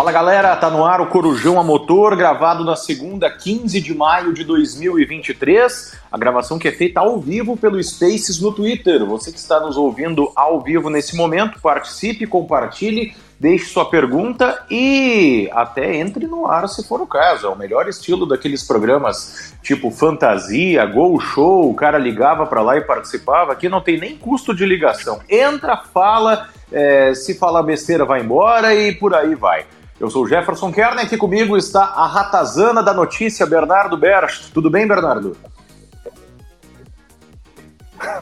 Fala galera, tá no ar o Corujão a Motor, gravado na segunda, 15 de maio de 2023. A gravação que é feita ao vivo pelo Spaces no Twitter. Você que está nos ouvindo ao vivo nesse momento, participe, compartilhe, deixe sua pergunta e até entre no ar se for o caso. É o melhor estilo daqueles programas tipo fantasia, gol show, o cara ligava para lá e participava. Aqui não tem nem custo de ligação. Entra, fala, é, se falar besteira vai embora e por aí vai. Eu sou o Jefferson Kerner, aqui comigo está a ratazana da notícia, Bernardo Berst. Tudo bem, Bernardo?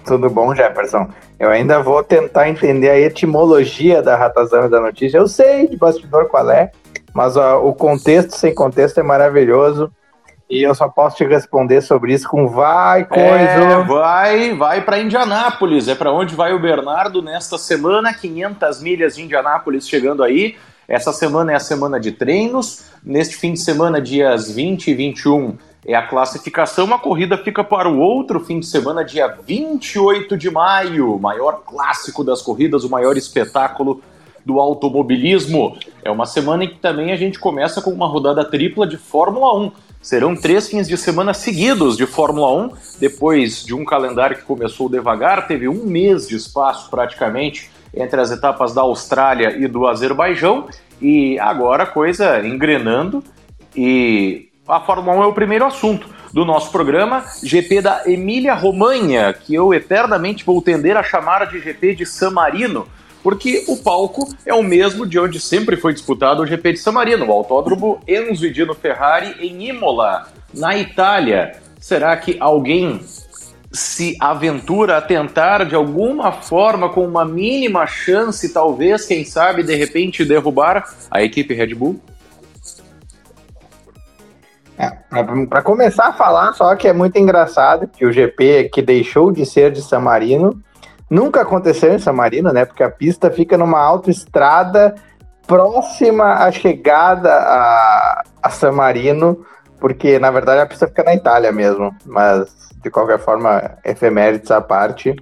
Tudo bom, Jefferson? Eu ainda vou tentar entender a etimologia da ratazana da notícia. Eu sei de bastidor qual é, mas ó, o contexto sem contexto é maravilhoso. E eu só posso te responder sobre isso com vai, coisa. É, vai, vai para Indianápolis. É para onde vai o Bernardo nesta semana. 500 milhas de Indianápolis chegando aí. Essa semana é a semana de treinos. Neste fim de semana, dias 20 e 21, é a classificação. A corrida fica para o outro fim de semana, dia 28 de maio. Maior clássico das corridas, o maior espetáculo do automobilismo. É uma semana em que também a gente começa com uma rodada tripla de Fórmula 1. Serão três fins de semana seguidos de Fórmula 1, depois de um calendário que começou devagar, teve um mês de espaço praticamente entre as etapas da Austrália e do Azerbaijão, e agora a coisa engrenando, e a Fórmula 1 é o primeiro assunto do nosso programa, GP da Emília-Romanha, que eu eternamente vou tender a chamar de GP de San Marino, porque o palco é o mesmo de onde sempre foi disputado o GP de San Marino, o autódromo Enzo Dino Ferrari em Imola, na Itália. Será que alguém se aventura a tentar de alguma forma, com uma mínima chance, talvez, quem sabe, de repente derrubar a equipe Red Bull? É, para começar a falar, só que é muito engraçado que o GP que deixou de ser de San Marino nunca aconteceu em San Marino, né? Porque a pista fica numa autoestrada próxima à chegada a, a San Marino, porque na verdade a pista fica na Itália mesmo, mas de qualquer forma, efemérides à parte,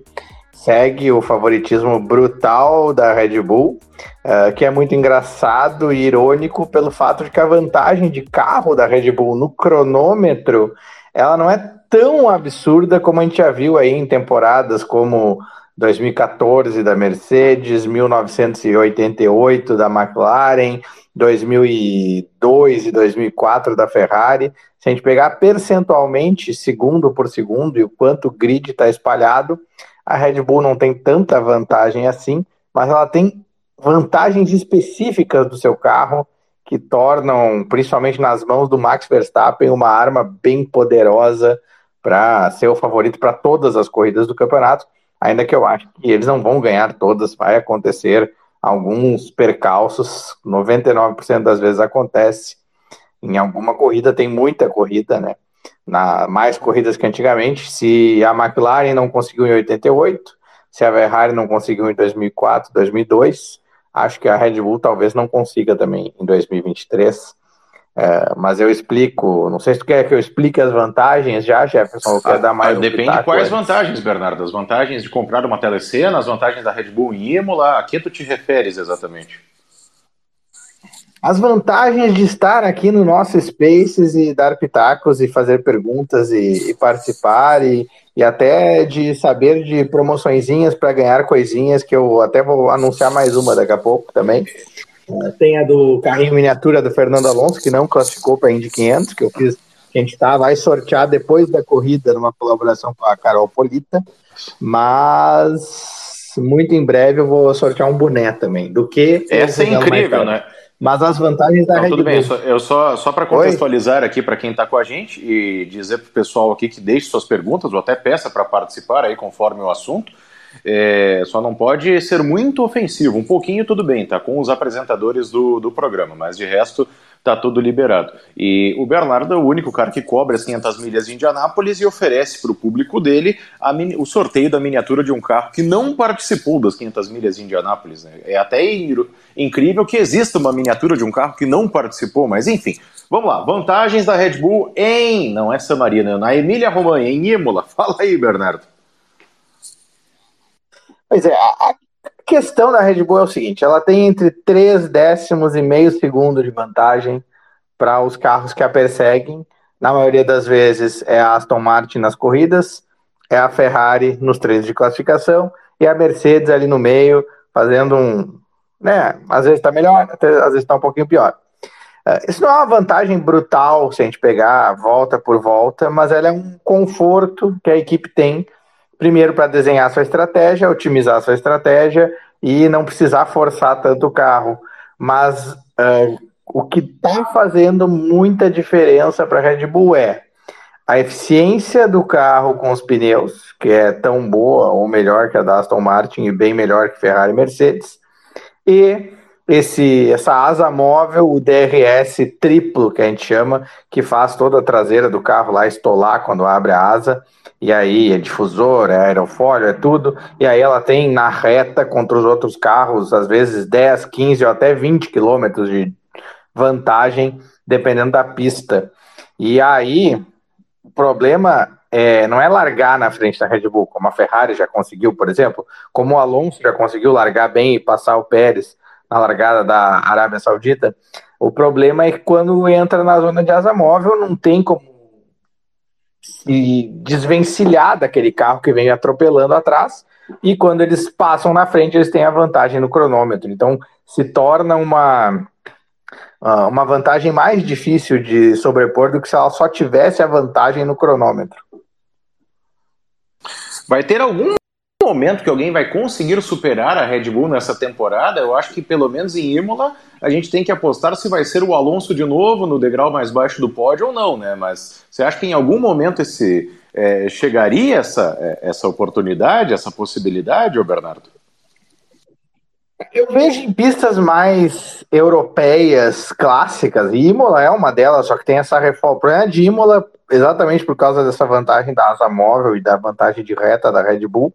segue o favoritismo brutal da Red Bull, uh, que é muito engraçado e irônico pelo fato de que a vantagem de carro da Red Bull no cronômetro, ela não é tão absurda como a gente já viu aí em temporadas como 2014 da Mercedes, 1988 da McLaren, 2002 e 2004 da Ferrari. Se a gente pegar percentualmente, segundo por segundo, e o quanto o grid está espalhado, a Red Bull não tem tanta vantagem assim, mas ela tem vantagens específicas do seu carro que tornam, principalmente nas mãos do Max Verstappen, uma arma bem poderosa para ser o favorito para todas as corridas do campeonato. Ainda que eu acho que eles não vão ganhar todas, vai acontecer alguns percalços, 99% das vezes acontece, em alguma corrida, tem muita corrida, né? Na, mais corridas que antigamente. Se a McLaren não conseguiu em 88, se a Ferrari não conseguiu em 2004, 2002, acho que a Red Bull talvez não consiga também em 2023. É, mas eu explico, não sei se tu quer que eu explique as vantagens já, Jefferson, ou quer ah, dar mais um Depende quais vantagens, Bernardo. As vantagens de comprar uma telecena, as vantagens da Red Bull em Imola, a que tu te referes exatamente? As vantagens de estar aqui no nosso Spaces e dar pitacos e fazer perguntas e, e participar e, e até de saber de promoçõezinhas para ganhar coisinhas que eu até vou anunciar mais uma daqui a pouco também. Uh, tem a do carrinho miniatura do Fernando Alonso, que não classificou para a Indy 500, que eu fiz, que a gente tá, vai sortear depois da corrida, numa colaboração com a Carol Polita, mas muito em breve eu vou sortear um boné também, do que... Essa é incrível, né? Mas as vantagens da Não, Red tudo Bull. bem, eu só, só para contextualizar Oi? aqui para quem está com a gente e dizer para o pessoal aqui que deixe suas perguntas ou até peça para participar aí conforme o assunto. É, só não pode ser muito ofensivo, um pouquinho tudo bem, tá? Com os apresentadores do, do programa, mas de resto tá tudo liberado. E o Bernardo é o único cara que cobra as 500 milhas de Indianápolis e oferece para o público dele mini, o sorteio da miniatura de um carro que não participou das 500 milhas de Indianápolis. Né? É até incrível que exista uma miniatura de um carro que não participou, mas enfim. Vamos lá, vantagens da Red Bull em, não é San Marino, na Emília Romagna, em Imola. Fala aí, Bernardo. Pois é, a, questão da Red Bull é o seguinte: ela tem entre 3 décimos e meio segundo de vantagem para os carros que a perseguem. Na maioria das vezes é a Aston Martin nas corridas, é a Ferrari nos treinos de classificação e a Mercedes ali no meio, fazendo um. Né, às vezes está melhor, às vezes está um pouquinho pior. É, isso não é uma vantagem brutal se a gente pegar volta por volta, mas ela é um conforto que a equipe tem primeiro para desenhar sua estratégia, otimizar sua estratégia e não precisar forçar tanto o carro. Mas uh, o que está fazendo muita diferença para a Red Bull é a eficiência do carro com os pneus, que é tão boa ou melhor que a da Aston Martin e bem melhor que Ferrari e Mercedes, e esse, essa asa móvel, o DRS triplo, que a gente chama, que faz toda a traseira do carro lá estolar quando abre a asa, e aí é difusor, é aerofólio, é tudo, e aí ela tem na reta contra os outros carros, às vezes 10, 15 ou até 20 quilômetros de vantagem, dependendo da pista. E aí, o problema é, não é largar na frente da Red Bull, como a Ferrari já conseguiu, por exemplo, como o Alonso já conseguiu largar bem e passar o Pérez, na largada da Arábia Saudita. O problema é que quando entra na zona de asa móvel, não tem como se desvencilhar daquele carro que vem atropelando atrás. E quando eles passam na frente, eles têm a vantagem no cronômetro. Então, se torna uma, ah, uma vantagem mais difícil de sobrepor do que se ela só tivesse a vantagem no cronômetro. Vai ter algum momento que alguém vai conseguir superar a Red Bull nessa temporada, eu acho que pelo menos em Imola a gente tem que apostar se vai ser o Alonso de novo no degrau mais baixo do pódio ou não, né? Mas você acha que em algum momento esse é, chegaria essa, é, essa oportunidade, essa possibilidade, ô Bernardo? Eu vejo em pistas mais europeias, clássicas, e Imola é uma delas, só que tem essa reforma. O problema de Imola, exatamente por causa dessa vantagem da asa móvel e da vantagem de reta da Red Bull,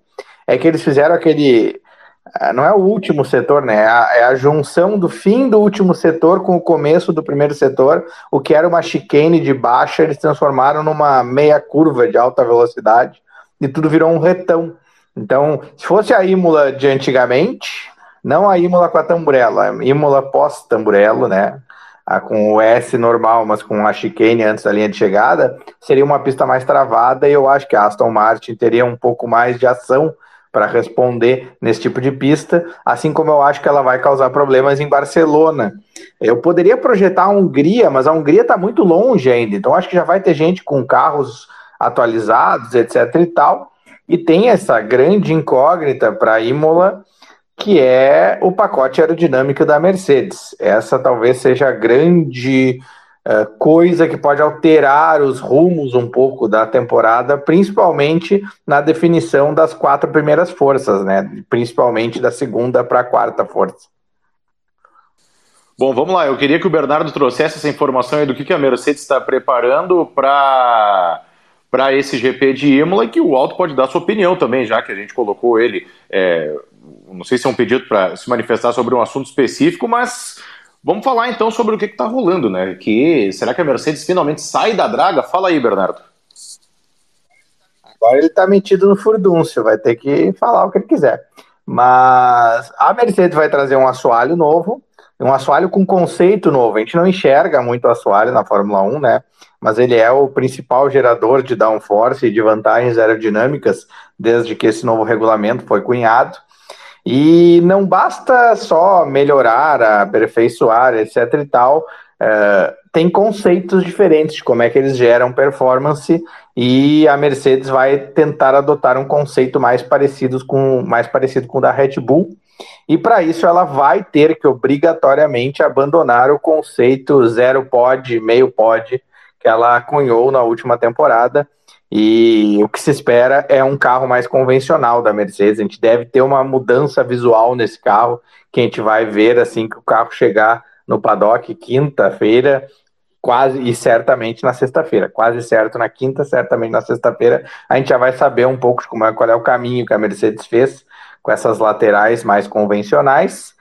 é que eles fizeram aquele. Eh, não é o último setor, né? É a, é a, junção do fim do último setor com o começo do primeiro setor. O que era uma chicane de baixa, eles transformaram numa meia curva de alta velocidade e tudo virou um retão. Então, se fosse a Imola de antigamente, não a Imola com a tamburela, a Imola pós-tamburelo, né? A, com o S normal, mas com a chicane antes da linha de chegada, seria uma pista mais travada e eu acho que a Aston Martin teria um pouco mais de ação para responder nesse tipo de pista, assim como eu acho que ela vai causar problemas em Barcelona. Eu poderia projetar a Hungria, mas a Hungria está muito longe ainda, então acho que já vai ter gente com carros atualizados, etc e tal, e tem essa grande incógnita para Imola, que é o pacote aerodinâmico da Mercedes. Essa talvez seja a grande é, coisa que pode alterar os rumos um pouco da temporada, principalmente na definição das quatro primeiras forças, né? Principalmente da segunda para a quarta força. Bom, vamos lá. Eu queria que o Bernardo trouxesse essa informação aí do que, a Mercedes está preparando para para esse GP de Imola e que o Alto pode dar sua opinião também, já que a gente colocou ele. É, não sei se é um pedido para se manifestar sobre um assunto específico, mas Vamos falar então sobre o que está rolando, né? Que será que a Mercedes finalmente sai da draga? Fala aí, Bernardo. Agora ele está metido no furdúncio, vai ter que falar o que ele quiser. Mas a Mercedes vai trazer um assoalho novo, um assoalho com conceito novo. A gente não enxerga muito o assoalho na Fórmula 1, né? Mas ele é o principal gerador de downforce e de vantagens aerodinâmicas desde que esse novo regulamento foi cunhado. E não basta só melhorar, aperfeiçoar, etc e tal. É, tem conceitos diferentes de como é que eles geram performance e a Mercedes vai tentar adotar um conceito mais parecido com mais parecido com o da Red Bull. E para isso ela vai ter que obrigatoriamente abandonar o conceito zero pod, meio pod que ela cunhou na última temporada e o que se espera é um carro mais convencional da Mercedes. A gente deve ter uma mudança visual nesse carro que a gente vai ver assim que o carro chegar no paddock quinta-feira, quase e certamente na sexta-feira. Quase certo na quinta, certamente na sexta-feira. A gente já vai saber um pouco de como é, qual é o caminho que a Mercedes fez com essas laterais mais convencionais.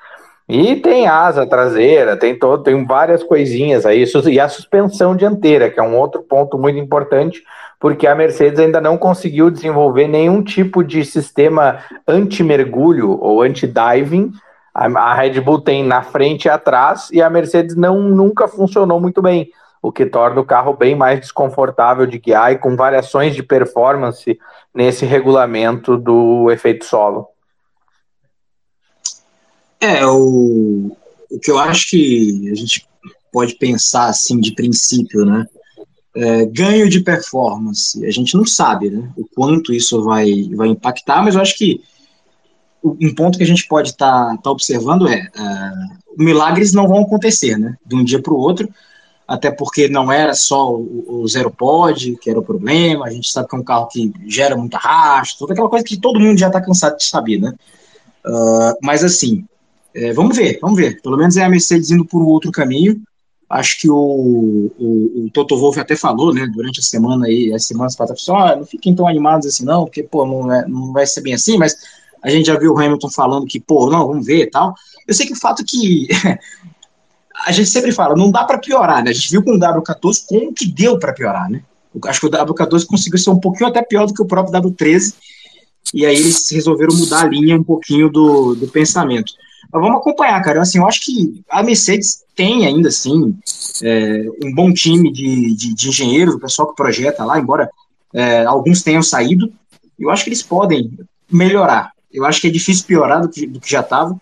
E tem asa traseira, tem todo, tem várias coisinhas aí, e a suspensão dianteira, que é um outro ponto muito importante, porque a Mercedes ainda não conseguiu desenvolver nenhum tipo de sistema anti-mergulho ou anti-diving. A, Red Bull tem na frente e atrás, e a Mercedes não nunca funcionou muito bem, o que torna o carro bem mais desconfortável de guiar e com variações de performance nesse regulamento do efeito solo. É, o, o que eu acho que a gente pode pensar assim de princípio, né? É, ganho de performance, a gente não sabe, né? O quanto isso vai, vai impactar, mas eu acho que um ponto que a gente pode estar tá, tá observando é, é milagres não vão acontecer, né? De um dia para o outro, até porque não era só o, o zero pod que era o problema, a gente sabe que é um carro que gera muito arrasto, toda aquela coisa que todo mundo já está cansado de saber, né? Uh, mas assim, é, vamos ver, vamos ver. Pelo menos é a Mercedes indo por outro caminho. Acho que o, o, o Toto Wolff até falou, né, durante a semana aí, as semanas passadas, ah, não fiquem tão animados assim não, porque, pô, não, é, não vai ser bem assim, mas a gente já viu o Hamilton falando que, pô, não, vamos ver e tal. Eu sei que o fato que a gente sempre fala, não dá para piorar, né? A gente viu com o W14 como que deu para piorar, né? Acho que o W14 conseguiu ser um pouquinho até pior do que o próprio W13, e aí eles resolveram mudar a linha um pouquinho do, do pensamento. Mas vamos acompanhar, cara. Assim, eu acho que a Mercedes tem ainda, assim, é, um bom time de, de, de, engenheiros, o pessoal que projeta lá, embora é, alguns tenham saído. Eu acho que eles podem melhorar. Eu acho que é difícil piorar do que, do que já estava.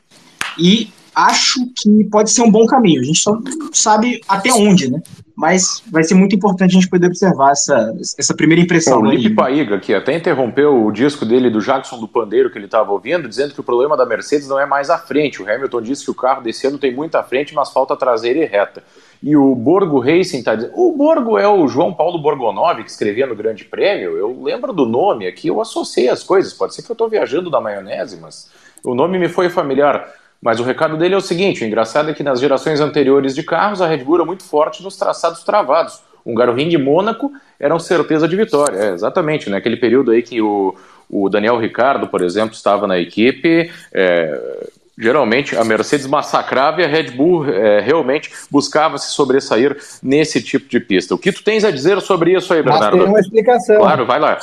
E acho que pode ser um bom caminho. A gente só sabe até onde, né? Mas vai ser muito importante a gente poder observar essa, essa primeira impressão. o Lipe Paiga, que até interrompeu o disco dele do Jackson do Pandeiro que ele estava ouvindo, dizendo que o problema da Mercedes não é mais a frente. O Hamilton disse que o carro desse ano tem muita frente, mas falta traseira e reta. E o Borgo Racing está dizendo. O Borgo é o João Paulo Borgonov, que escrevia no Grande Prêmio. Eu lembro do nome aqui, eu associei as coisas. Pode ser que eu estou viajando da maionese, mas o nome me foi familiar. Mas o recado dele é o seguinte: o engraçado é que nas gerações anteriores de carros, a Red Bull era muito forte nos traçados travados. Um Garorinho de Mônaco era uma certeza de vitória. É, exatamente, né? período aí que o, o Daniel Ricardo, por exemplo, estava na equipe. É, geralmente a Mercedes massacrava e a Red Bull é, realmente buscava se sobressair nesse tipo de pista. O que tu tens a dizer sobre isso aí, Bernardo? Mas tem uma explicação. Claro, vai lá.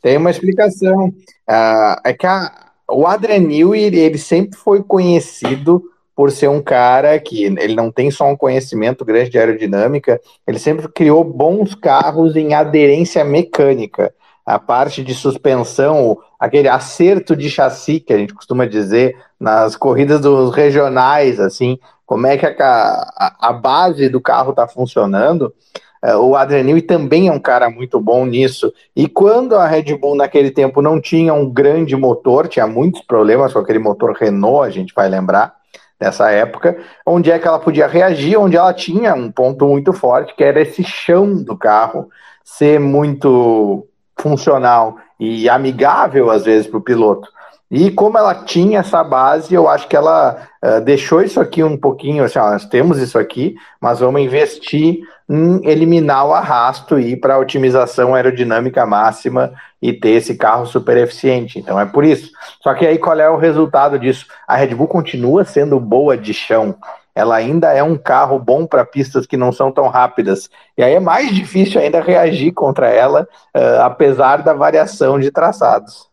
Tem uma explicação. Uh, é que a, o Newey, ele sempre foi conhecido por ser um cara que ele não tem só um conhecimento grande de aerodinâmica, ele sempre criou bons carros em aderência mecânica. A parte de suspensão, aquele acerto de chassi que a gente costuma dizer nas corridas dos regionais, assim, como é que a, a, a base do carro está funcionando. É, o Adrian também é um cara muito bom nisso. E quando a Red Bull naquele tempo não tinha um grande motor, tinha muitos problemas com aquele motor Renault, a gente vai lembrar nessa época, onde é que ela podia reagir, onde ela tinha um ponto muito forte, que era esse chão do carro ser muito funcional e amigável às vezes para o piloto. E como ela tinha essa base, eu acho que ela uh, deixou isso aqui um pouquinho, assim, ó, nós temos isso aqui, mas vamos investir em eliminar o arrasto e ir para a otimização aerodinâmica máxima e ter esse carro super eficiente. Então é por isso. Só que aí qual é o resultado disso? A Red Bull continua sendo boa de chão. Ela ainda é um carro bom para pistas que não são tão rápidas. E aí é mais difícil ainda reagir contra ela, uh, apesar da variação de traçados.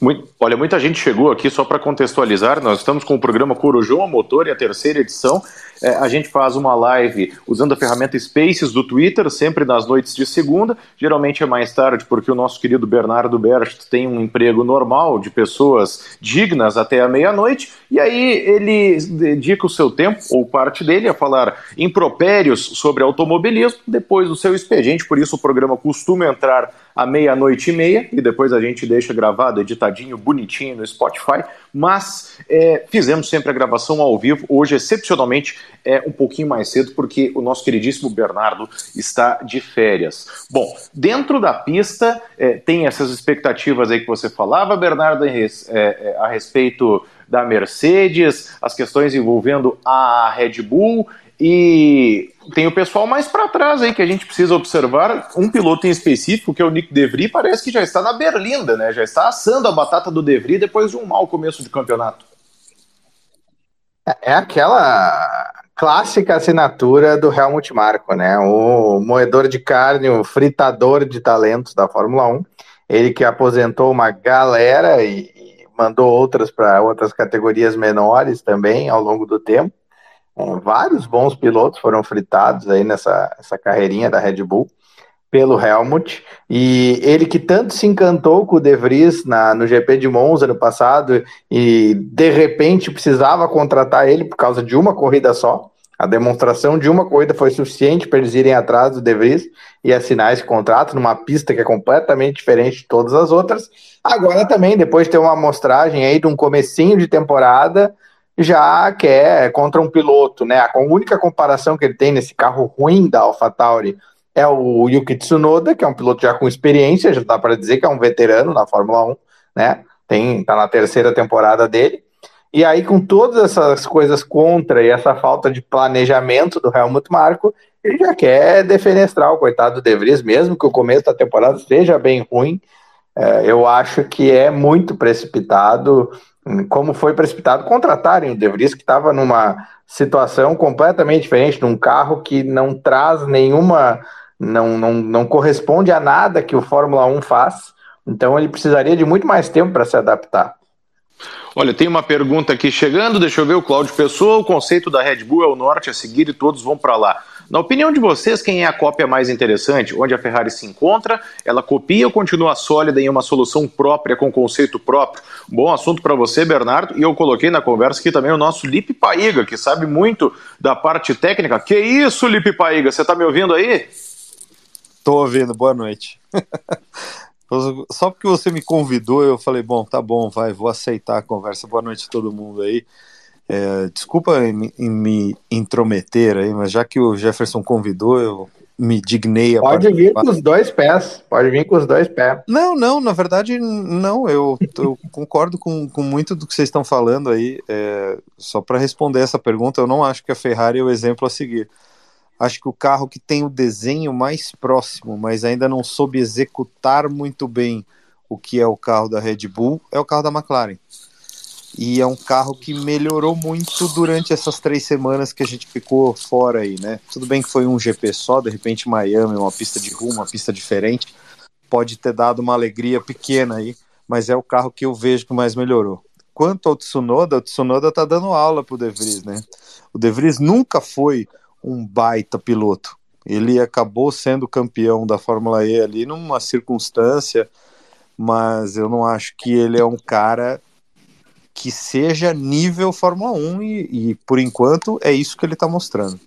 Muito, olha, muita gente chegou aqui só para contextualizar. Nós estamos com o programa Corujão a Motor e a terceira edição. É, a gente faz uma live usando a ferramenta Spaces do Twitter, sempre nas noites de segunda. Geralmente é mais tarde, porque o nosso querido Bernardo Bercht tem um emprego normal de pessoas dignas até a meia-noite. E aí ele dedica o seu tempo, ou parte dele, a falar impropérios sobre automobilismo depois do seu expediente. Por isso o programa costuma entrar à meia-noite e meia, e depois a gente deixa gravado, editadinho, bonitinho no Spotify, mas é, fizemos sempre a gravação ao vivo, hoje excepcionalmente é um pouquinho mais cedo, porque o nosso queridíssimo Bernardo está de férias. Bom, dentro da pista é, tem essas expectativas aí que você falava, Bernardo, é, é, a respeito da Mercedes, as questões envolvendo a Red Bull e tem o pessoal mais para trás aí que a gente precisa observar. Um piloto em específico, que é o Nick DeVry, parece que já está na berlinda, né? Já está assando a batata do DeVry depois de um mau começo de campeonato. É, é aquela clássica assinatura do Helmut Marko, né? O moedor de carne, o fritador de talentos da Fórmula 1. Ele que aposentou uma galera e, e mandou outras para outras categorias menores também ao longo do tempo. É, vários bons pilotos foram fritados aí nessa essa carreirinha da Red Bull pelo Helmut, e ele que tanto se encantou com o De Vries na, no GP de Monza no passado, e de repente precisava contratar ele por causa de uma corrida só, a demonstração de uma corrida foi suficiente para eles irem atrás do De Vries e assinar esse contrato numa pista que é completamente diferente de todas as outras. Agora também, depois de ter uma amostragem aí de um comecinho de temporada, já quer contra um piloto, né? A única comparação que ele tem nesse carro ruim da AlphaTauri é o Yuki Tsunoda, que é um piloto já com experiência, já dá para dizer que é um veterano na Fórmula 1, né? Tem, tá na terceira temporada dele. E aí, com todas essas coisas contra e essa falta de planejamento do Helmut Marko, ele já quer defenestrar o coitado do De Vries, mesmo que o começo da temporada seja bem ruim. É, eu acho que é muito precipitado, como foi precipitado contratarem o De Vries, que estava numa situação completamente diferente, num carro que não traz nenhuma não, não, não corresponde a nada que o Fórmula 1 faz, então ele precisaria de muito mais tempo para se adaptar. Olha, tem uma pergunta aqui chegando, deixa eu ver, o Cláudio Pessoa, o conceito da Red Bull é o norte a seguir e todos vão para lá. Na opinião de vocês, quem é a cópia mais interessante? Onde a Ferrari se encontra? Ela copia ou continua sólida em uma solução própria, com conceito próprio? Bom assunto para você, Bernardo. E eu coloquei na conversa aqui também o nosso Lipe Paiga, que sabe muito da parte técnica. Que isso, Lipe Paiga? Você está me ouvindo aí? Tô ouvindo, boa noite. Só porque você me convidou, eu falei, bom, tá bom, vai, vou aceitar a conversa. Boa noite a todo mundo aí. É, desculpa em, me intrometer aí, mas já que o Jefferson convidou, eu me dignei a Pode vir com os dois pés, pode vir com os dois pés. Não, não, na verdade, não, eu, eu concordo com, com muito do que vocês estão falando aí. É, só para responder essa pergunta, eu não acho que a Ferrari é o exemplo a seguir acho que o carro que tem o desenho mais próximo, mas ainda não soube executar muito bem o que é o carro da Red Bull, é o carro da McLaren. E é um carro que melhorou muito durante essas três semanas que a gente ficou fora aí, né? Tudo bem que foi um GP só, de repente Miami, uma pista de rumo, uma pista diferente, pode ter dado uma alegria pequena aí, mas é o carro que eu vejo que mais melhorou. Quanto ao Tsunoda, o Tsunoda tá dando aula pro De Vries, né? O De Vries nunca foi um baita piloto. Ele acabou sendo campeão da Fórmula E ali numa circunstância, mas eu não acho que ele é um cara que seja nível Fórmula 1 e, e por enquanto é isso que ele está mostrando.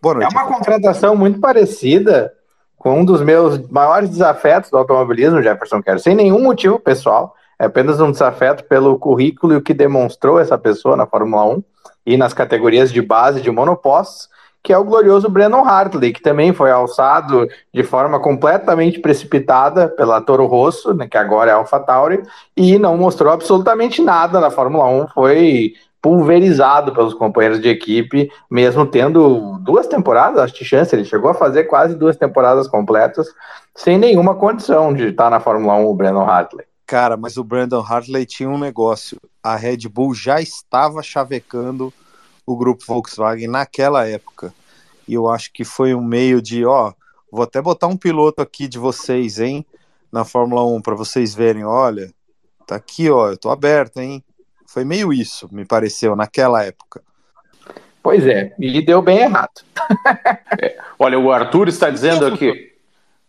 Boa noite. É uma contratação muito parecida com um dos meus maiores desafetos do automobilismo, Jefferson Quero, sem nenhum motivo pessoal, é apenas um desafeto pelo currículo e o que demonstrou essa pessoa na Fórmula 1 e nas categorias de base de monopostos que é o glorioso Brandon Hartley, que também foi alçado de forma completamente precipitada pela Toro Rosso, né, que agora é AlphaTauri, e não mostrou absolutamente nada na Fórmula 1, foi pulverizado pelos companheiros de equipe, mesmo tendo duas temporadas, acho que chance, ele chegou a fazer quase duas temporadas completas, sem nenhuma condição de estar na Fórmula 1, o Brandon Hartley. Cara, mas o Brandon Hartley tinha um negócio, a Red Bull já estava chavecando o grupo Volkswagen naquela época. E eu acho que foi um meio de, ó, vou até botar um piloto aqui de vocês, hein, na Fórmula 1 para vocês verem, olha, tá aqui, ó, eu tô aberto, hein. Foi meio isso, me pareceu, naquela época. Pois é, e deu bem errado. é, olha, o Arthur está dizendo aqui,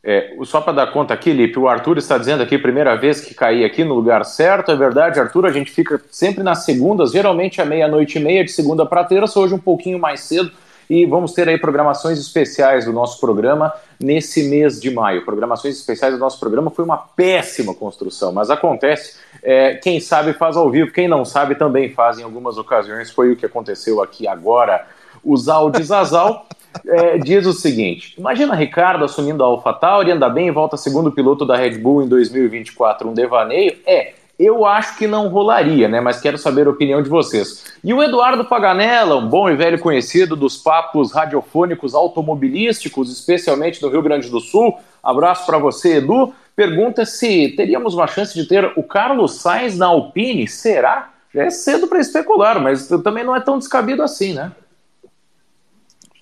é, só para dar conta aqui, Lipe, o Arthur está dizendo aqui, primeira vez que caí aqui no lugar certo, é verdade, Arthur, a gente fica sempre nas segundas, geralmente à meia-noite e meia, de segunda para terça, hoje um pouquinho mais cedo, e vamos ter aí programações especiais do nosso programa nesse mês de maio. Programações especiais do nosso programa foi uma péssima construção, mas acontece, é, quem sabe faz ao vivo, quem não sabe também faz em algumas ocasiões, foi o que aconteceu aqui agora. O Zal de Zazal é, diz o seguinte: imagina Ricardo assumindo a AlphaTauri, anda bem e volta segundo piloto da Red Bull em 2024. Um devaneio? É, Eu acho que não rolaria, né? Mas quero saber a opinião de vocês. E o Eduardo Paganella, um bom e velho conhecido dos papos radiofônicos automobilísticos, especialmente do Rio Grande do Sul. Abraço para você, Edu. Pergunta se teríamos uma chance de ter o Carlos Sainz na Alpine. Será? Já é cedo para especular, mas também não é tão descabido assim, né?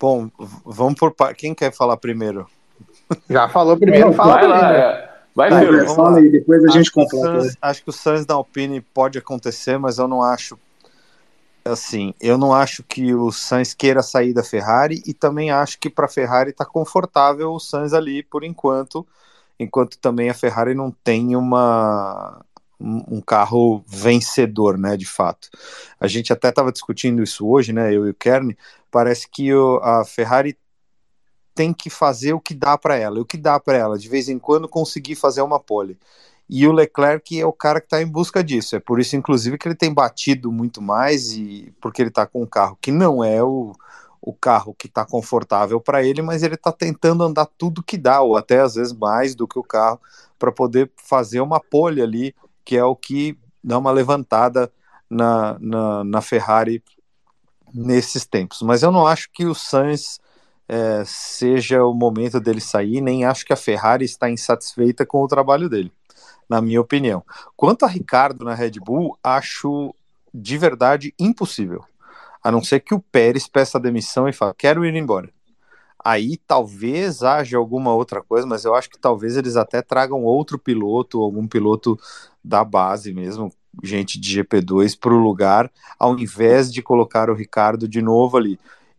Bom, vamos por quem quer falar primeiro? Já falou primeiro, fala vai lá, é. Vai, vai Pedro. Fala aí, depois a acho gente completa. Suns, acho que o Suns da Alpine pode acontecer, mas eu não acho assim, eu não acho que o Sainz queira sair da Ferrari e também acho que para a Ferrari está confortável o Sainz ali por enquanto, enquanto também a Ferrari não tem uma um carro vencedor, né, de fato. A gente até estava discutindo isso hoje, né, eu e o Kern, parece que o, a Ferrari tem que fazer o que dá para ela, o que dá para ela, de vez em quando conseguir fazer uma pole. E o Leclerc é o cara que está em busca disso. É por isso, inclusive, que ele tem batido muito mais e porque ele está com um carro que não é o, o carro que está confortável para ele, mas ele está tentando andar tudo que dá, ou até às vezes mais do que o carro, para poder fazer uma pole ali, que é o que dá uma levantada na, na, na Ferrari nesses tempos. Mas eu não acho que o Sainz é, seja o momento dele sair, nem acho que a Ferrari está insatisfeita com o trabalho dele, na minha opinião. Quanto a Ricardo na Red Bull, acho de verdade impossível. A não ser que o Pérez peça demissão e fale, quero ir embora. Aí talvez haja alguma outra coisa, mas eu acho que talvez eles até tragam outro piloto, algum piloto da base mesmo, gente de GP2 para o lugar, ao invés de colocar o Ricardo de novo ali.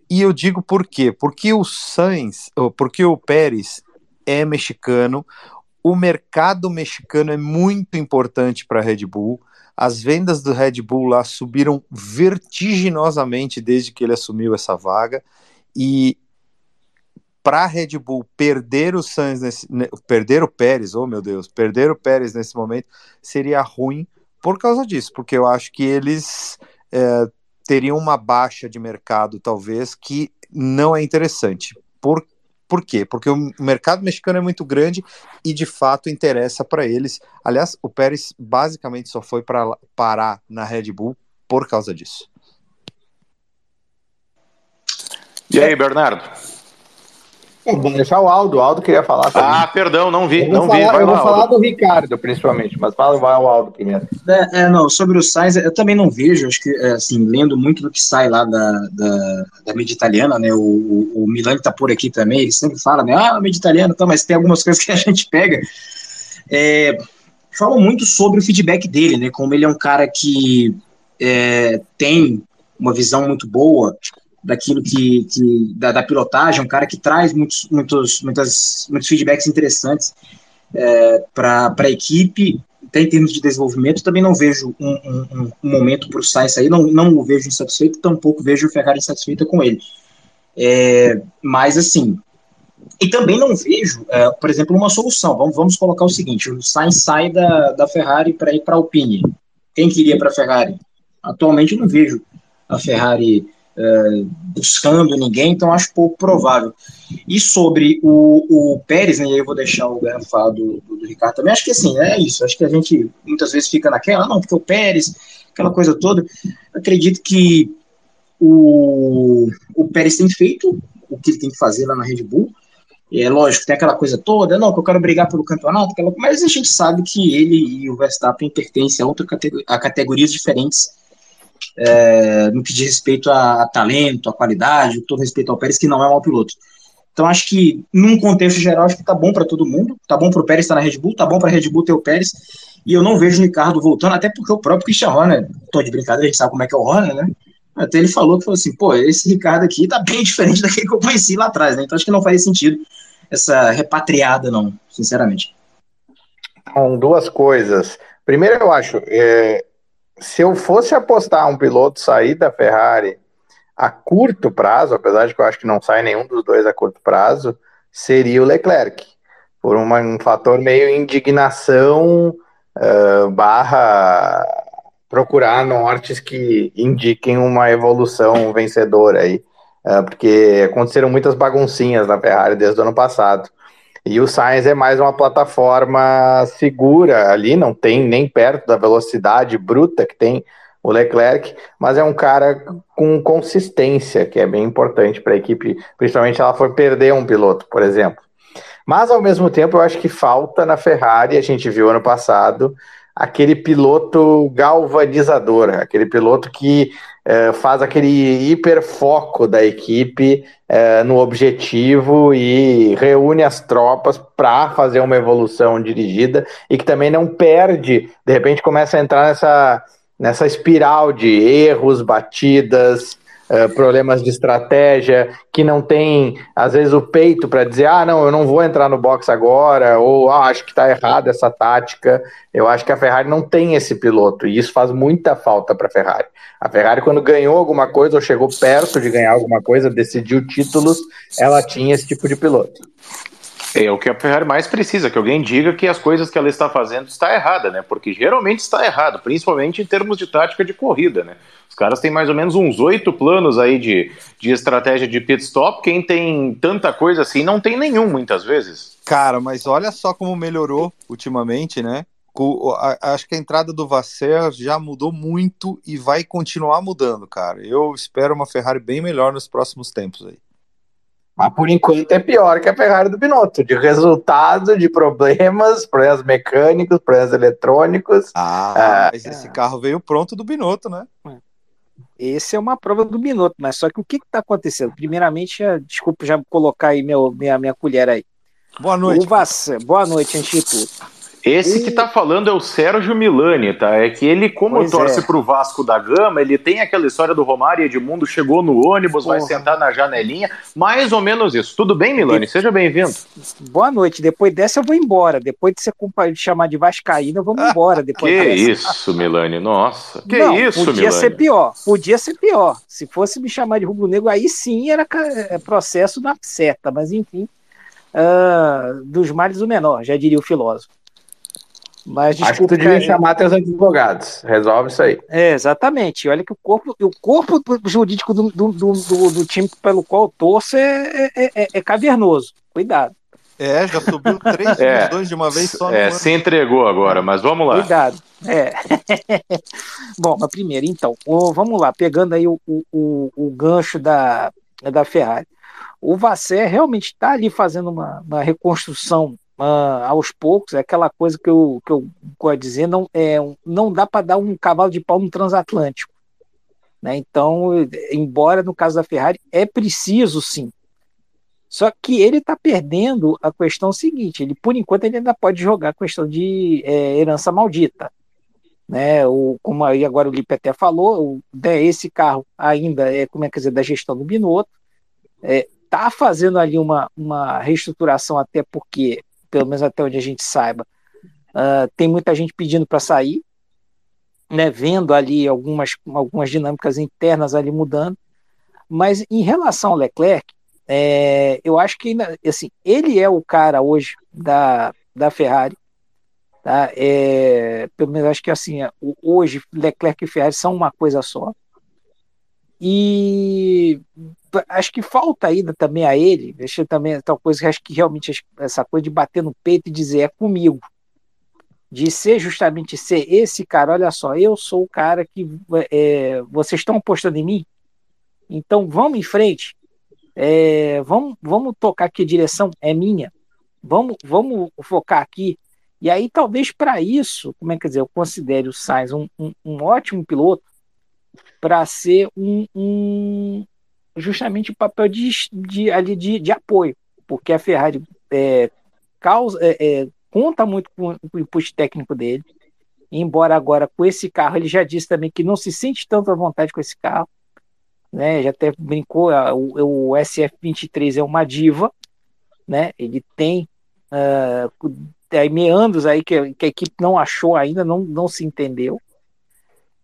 E eu digo por quê? Porque o Sainz, porque o Pérez é mexicano, o mercado mexicano é muito importante para a Red Bull. As vendas do Red Bull lá subiram vertiginosamente desde que ele assumiu essa vaga. E para a Red Bull perder o Sainz, nesse, perder o Pérez, oh meu Deus, perder o Pérez nesse momento seria ruim por causa disso, porque eu acho que eles é, teriam uma baixa de mercado, talvez, que não é interessante. Por, por quê? Porque o mercado mexicano é muito grande e, de fato, interessa para eles. Aliás, o Pérez basicamente só foi para parar na Red Bull por causa disso. E aí, Bernardo? Vamos deixar o Aldo. O Aldo queria falar. Também. Ah, perdão, não vi. Não falar, vi. Vai eu lá, vou falar do Ricardo, principalmente, mas fala vai o Aldo primeiro. É, é, não, sobre o Sainz, eu também não vejo, acho que, é, assim, lendo muito do que sai lá da, da, da mídia italiana, né, o, o, o Milan tá por aqui também, ele sempre fala, né, ah, mídia italiana, tá, mas tem algumas coisas que a gente pega. É, falam muito sobre o feedback dele, né, como ele é um cara que é, tem uma visão muito boa daquilo que, que da, da, pilotagem, um cara que traz muitos, muitos, muitas, muitos feedbacks interessantes é, para a equipe, até em termos de desenvolvimento, também não vejo um, um, um momento para o Sainz aí, não, não o vejo insatisfeito, tampouco vejo o Ferrari insatisfeita com ele. É, mas assim, e também não vejo, é, por exemplo, uma solução. Vamos, vamos colocar o seguinte: o Sainz sai da, da Ferrari para ir para a Alpine. Quem queria para a Ferrari? Atualmente não vejo a Ferrari é, buscando ninguém, então acho pouco provável. E sobre o, o Pérez, né, aí eu vou deixar o Guerra falar do, do, do, Ricardo também, acho que assim, é isso, acho que a gente muitas vezes fica naquela, não, porque o Pérez, aquela coisa toda, acredito que o, o Pérez tem feito o que ele tem que fazer lá na Red Bull, é lógico, tem aquela coisa toda, não, que eu quero brigar pelo campeonato, mas a gente sabe que ele e o Verstappen pertencem a, outra categor a categorias diferentes é, no que diz respeito a, a talento, a qualidade, todo respeito ao Pérez, que não é um mau piloto. Então acho que, num contexto geral, acho que tá bom para todo mundo, tá bom para o Pérez estar na Red Bull, tá bom para a Red Bull ter o Pérez, e eu não vejo o Ricardo voltando, até porque o próprio Christian Horner, tô de brincadeira, a gente sabe como é que é o Horner, né? Até ele falou que falou assim, pô, esse Ricardo aqui tá bem diferente daquele que eu conheci lá atrás, né? Então acho que não faria sentido essa repatriada, não, sinceramente. São duas coisas. Primeiro, eu acho, é, se eu fosse apostar um piloto sair da Ferrari a curto prazo, apesar de que eu acho que não sai nenhum dos dois a curto prazo, seria o Leclerc, por uma, um fator meio indignação uh, barra procurar nortes que indiquem uma evolução vencedora aí, uh, porque aconteceram muitas baguncinhas na Ferrari desde o ano passado. E o Sainz é mais uma plataforma segura ali, não tem nem perto da velocidade bruta que tem o Leclerc, mas é um cara com consistência, que é bem importante para a equipe, principalmente se ela for perder um piloto, por exemplo. Mas ao mesmo tempo, eu acho que falta na Ferrari, a gente viu ano passado, aquele piloto galvanizador, aquele piloto que é, faz aquele hiperfoco da equipe é, no objetivo e reúne as tropas para fazer uma evolução dirigida e que também não perde, de repente começa a entrar nessa, nessa espiral de erros, batidas, uh, problemas de estratégia, que não tem, às vezes, o peito para dizer, ah, não, eu não vou entrar no box agora, ou ah, acho que está errada essa tática. Eu acho que a Ferrari não tem esse piloto, e isso faz muita falta para a Ferrari. A Ferrari, quando ganhou alguma coisa, ou chegou perto de ganhar alguma coisa, decidiu títulos, ela tinha esse tipo de piloto. É o que a Ferrari mais precisa, que alguém diga que as coisas que ela está fazendo está errada, né? Porque geralmente está errado, principalmente em termos de tática de corrida, né? Os caras têm mais ou menos uns oito planos aí de, de estratégia de pit stop. Quem tem tanta coisa assim não tem nenhum, muitas vezes. Cara, mas olha só como melhorou ultimamente, né? Acho que a entrada do Vasser já mudou muito e vai continuar mudando, cara. Eu espero uma Ferrari bem melhor nos próximos tempos aí. Mas por enquanto é pior que a Ferrari do Binotto, de resultado, de problemas, problemas mecânicos, problemas eletrônicos. Ah, ah mas esse carro veio pronto do Binotto, né? Esse é uma prova do Binotto, mas só que o que está acontecendo? Primeiramente, desculpa já colocar aí meu, minha, minha colher aí. Boa noite. Vass... Boa noite, antes de tudo. Esse que tá falando é o Sérgio Milani, tá? É que ele, como pois torce é. pro Vasco da Gama, ele tem aquela história do Romário e Edmundo chegou no ônibus, Porra. vai sentar na janelinha, mais ou menos isso. Tudo bem, Milani? Seja bem-vindo. Boa noite. Depois dessa eu vou embora. Depois de você chamar de Vascaína, vamos embora. Depois que dessa. isso, Milani? Nossa. Que Não, isso, podia Milani? ser pior. Podia ser pior. Se fosse me chamar de rubro-negro, aí sim era é, processo na seta. Mas enfim, uh, dos males o menor, já diria o filósofo. Mas desculpa, Acho que tu devia chamar teus advogados. Resolve isso aí. É, exatamente. Olha que o corpo, o corpo jurídico do, do, do, do time pelo qual eu torço é, é, é, é cavernoso. Cuidado. É, já subiu três é, dois de uma vez só. É, se entregou agora, mas vamos lá. Cuidado. É. Bom, mas primeiro, então, vamos lá, pegando aí o, o, o gancho da, da Ferrari. O Vasser realmente está ali fazendo uma, uma reconstrução uh, aos poucos, é aquela coisa que eu, que eu gosto de dizer, não, é, não dá para dar um cavalo de pau no transatlântico. Né? Então, embora no caso da Ferrari, é preciso sim. Só que ele está perdendo a questão seguinte: ele, por enquanto, ele ainda pode jogar a questão de é, herança maldita. Né, o, como aí agora o Lipe até falou, o, né, esse carro ainda é, como é que dizer, da gestão do Binotto, é, tá fazendo ali uma, uma reestruturação, até porque pelo menos até onde a gente saiba, uh, tem muita gente pedindo para sair, né, vendo ali algumas, algumas dinâmicas internas ali mudando. Mas em relação ao Leclerc, é, eu acho que assim, ele é o cara hoje da, da Ferrari. Tá? É, pelo menos acho que assim, hoje Leclerc e Ferrari são uma coisa só. E acho que falta ainda também a ele, deixa também tal coisa que acho que realmente essa coisa de bater no peito e dizer é comigo, de ser justamente ser esse cara, olha só, eu sou o cara que é, vocês estão apostando em mim, então vamos em frente, é, vamos, vamos tocar aqui a direção é minha, vamos, vamos focar aqui. E aí, talvez para isso, como é que dizer, eu considero o Sainz um, um, um ótimo piloto, para ser um, um, justamente o papel de, de, ali de, de apoio, porque a Ferrari é, causa, é, é, conta muito com, com o input técnico dele, embora agora com esse carro ele já disse também que não se sente tanto à vontade com esse carro, né? Já até brincou, o, o SF23 é uma diva, né? Ele tem uh, meandros aí que, que a equipe não achou ainda, não, não se entendeu.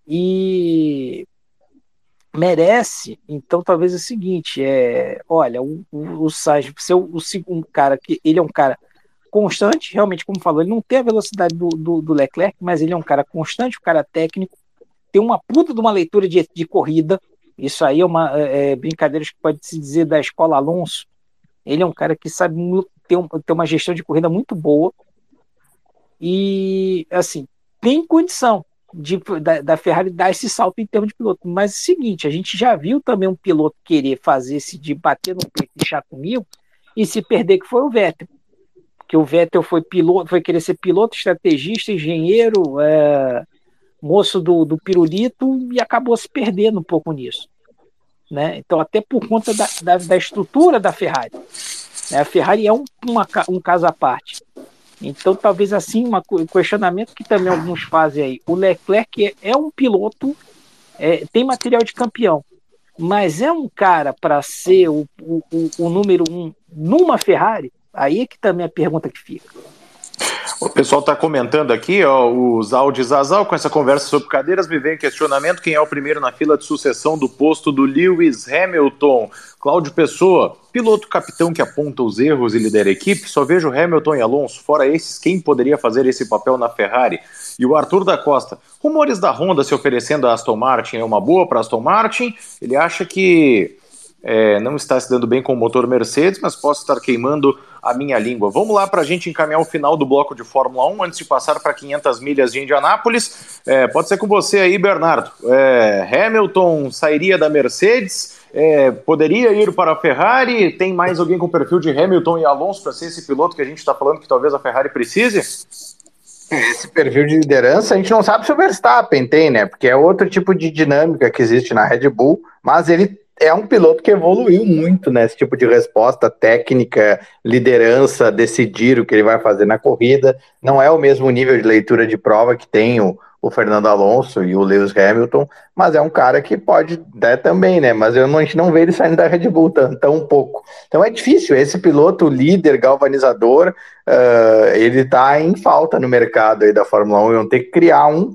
E merece, então talvez é o seguinte, é, olha, o, o, o Sainz, o, o, um cara que ele é um cara constante, realmente, como falou, ele não tem a velocidade do, do, do Leclerc, mas ele é um cara constante, um cara técnico, tem uma puta de uma leitura de, de corrida, isso aí é uma é, é brincadeira que pode se dizer da escola Alonso, ele é um cara que sabe tem, um, tem uma gestão de corrida muito boa e, assim, tem condição de, da, da, Ferrari dar esse salto em termos de piloto. Mas é o seguinte, a gente já viu também um piloto querer fazer esse de bater no peito e deixar comigo e se perder, que foi o Vettel. Que o Vettel foi piloto, foi querer ser piloto, estrategista, engenheiro, é, moço do, do pirulito e acabou se perdendo um pouco nisso. Né? Então, até por conta da, da, da estrutura da Ferrari. Né? A Ferrari é um, uma, um caso à parte. Então, talvez assim, um questionamento que também alguns fazem aí. O Leclerc é, é um piloto, é, tem material de campeão, mas é um cara para ser o, o, o, número um numa Ferrari? Aí é que também a pergunta que fica. O pessoal está comentando aqui, ó, os áudios Azal com essa conversa sobre cadeiras, me vem questionamento quem é o primeiro na fila de sucessão do posto do Lewis Hamilton. Cláudio Pessoa, piloto capitão que aponta os erros e lidera a equipe, só vejo Hamilton e Alonso, fora esses, quem poderia fazer esse papel na Ferrari? E o Arthur da Costa, rumores da Honda se oferecendo a Aston Martin é uma boa para Aston Martin, ele acha que é, não está se dando bem com o motor Mercedes, mas posso estar queimando a minha língua. Vamos lá para a gente encaminhar o final do bloco de Fórmula 1 antes de passar para 500 milhas de Indianápolis. É, pode ser com você aí, Bernardo. É, Hamilton sairia da Mercedes, é, poderia ir para a Ferrari? Tem mais alguém com perfil de Hamilton e Alonso para ser esse piloto que a gente está falando que talvez a Ferrari precise? Esse perfil de liderança, a gente não sabe se o Verstappen tem, né? Porque é outro tipo de dinâmica que existe na Red Bull, mas ele é um piloto que evoluiu muito nesse tipo de resposta técnica, liderança, decidir o que ele vai fazer na corrida. Não é o mesmo nível de leitura de prova que tem o, o Fernando Alonso e o Lewis Hamilton, mas é um cara que pode dar também, né? Mas eu a gente não vê ele saindo da Red Bull tão, tão pouco. Então é difícil. Esse piloto líder, galvanizador, uh, ele está em falta no mercado aí da Fórmula 1. Vão ter que criar um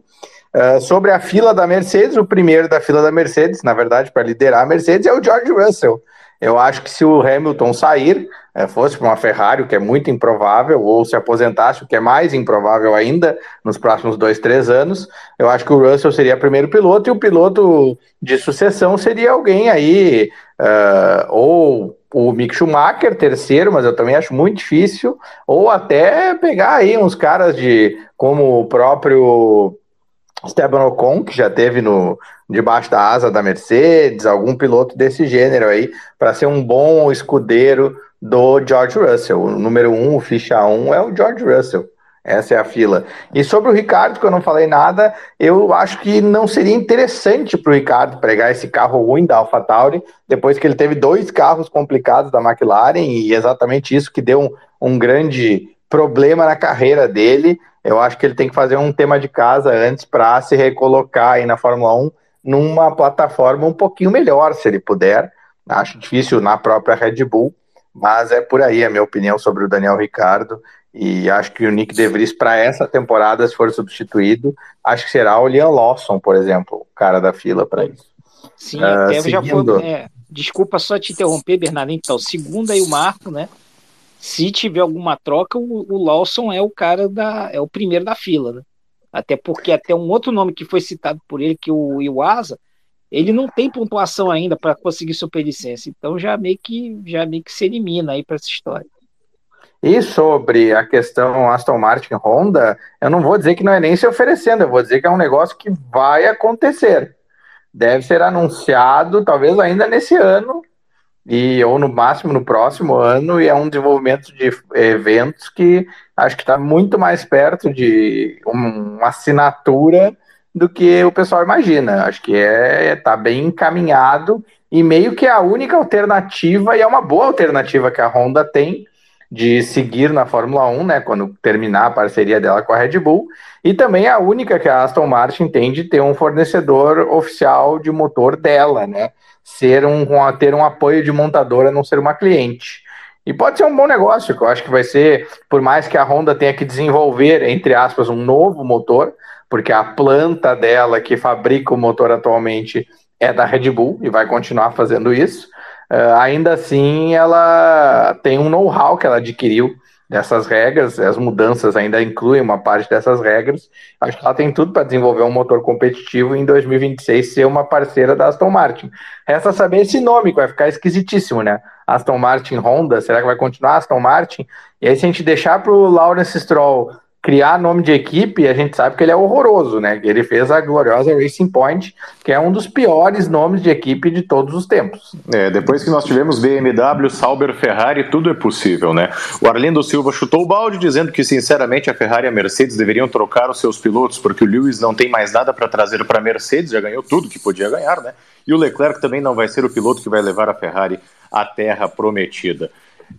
Uh, sobre a fila da Mercedes, o primeiro da fila da Mercedes, na verdade, para liderar a Mercedes, é o George Russell. Eu acho que se o Hamilton sair, é, fosse para uma Ferrari, o que é muito improvável, ou se aposentasse, o que é mais improvável ainda, nos próximos dois, três anos, eu acho que o Russell seria o primeiro piloto, e o piloto de sucessão seria alguém aí, uh, ou o Mick Schumacher, terceiro, mas eu também acho muito difícil, ou até pegar aí uns caras de como o próprio Esteban Ocon, que já teve no debaixo da asa da Mercedes, algum piloto desse gênero aí, para ser um bom escudeiro do George Russell. O número um, o ficha um, é o George Russell. Essa é a fila. E sobre o Ricardo, que eu não falei nada, eu acho que não seria interessante para o Ricardo pregar esse carro ruim da AlphaTauri, depois que ele teve dois carros complicados da McLaren, e exatamente isso que deu um, um grande problema na carreira dele. Eu acho que ele tem que fazer um tema de casa antes para se recolocar aí na Fórmula 1 numa plataforma um pouquinho melhor, se ele puder. Acho difícil na própria Red Bull, mas é por aí a minha opinião sobre o Daniel Ricardo. E acho que o Nick De Vries, para essa temporada, se for substituído, acho que será o Liam Lawson, por exemplo, o cara da fila para isso. Sim, uh, seguindo... já foi. É, desculpa só te interromper, Bernardo. Então, segundo aí o Marco, né? Se tiver alguma troca, o, o Lawson é o cara da. é o primeiro da fila, né? Até porque até um outro nome que foi citado por ele, que o Iwasa, ele não tem pontuação ainda para conseguir superlicença. Então já meio que já meio que se elimina aí para essa história. E sobre a questão Aston Martin Honda, eu não vou dizer que não é nem se oferecendo, eu vou dizer que é um negócio que vai acontecer. Deve ser anunciado, talvez ainda nesse ano, e ou no máximo no próximo ano, e é um desenvolvimento de eventos que acho que está muito mais perto de uma assinatura do que o pessoal imagina. Acho que é está bem encaminhado e meio que é a única alternativa e é uma boa alternativa que a Honda tem de seguir na Fórmula 1, né, quando terminar a parceria dela com a Red Bull, e também a única que a Aston Martin tem de ter um fornecedor oficial de motor dela, né? ser um, ter um apoio de montadora, não ser uma cliente. E pode ser um bom negócio, que eu acho que vai ser, por mais que a Honda tenha que desenvolver, entre aspas, um novo motor, porque a planta dela que fabrica o motor atualmente é da Red Bull e vai continuar fazendo isso. Uh, ainda assim, ela tem um know-how que ela adquiriu dessas regras, as mudanças ainda incluem uma parte dessas regras. Acho que ela tem tudo para desenvolver um motor competitivo e em 2026 ser uma parceira da Aston Martin. Resta saber esse nome, que vai ficar esquisitíssimo, né? Aston Martin Honda, será que vai continuar Aston Martin? E aí, se a gente deixar para o Lawrence Stroll criar nome de equipe, a gente sabe que ele é horroroso, né? Ele fez a gloriosa Racing Point, que é um dos piores nomes de equipe de todos os tempos. É, depois que nós tivemos BMW, Sauber, Ferrari, tudo é possível, né? O Arlindo Silva chutou o balde dizendo que, sinceramente, a Ferrari e a Mercedes deveriam trocar os seus pilotos, porque o Lewis não tem mais nada para trazer para a Mercedes, já ganhou tudo que podia ganhar, né? E o Leclerc também não vai ser o piloto que vai levar a Ferrari à terra prometida.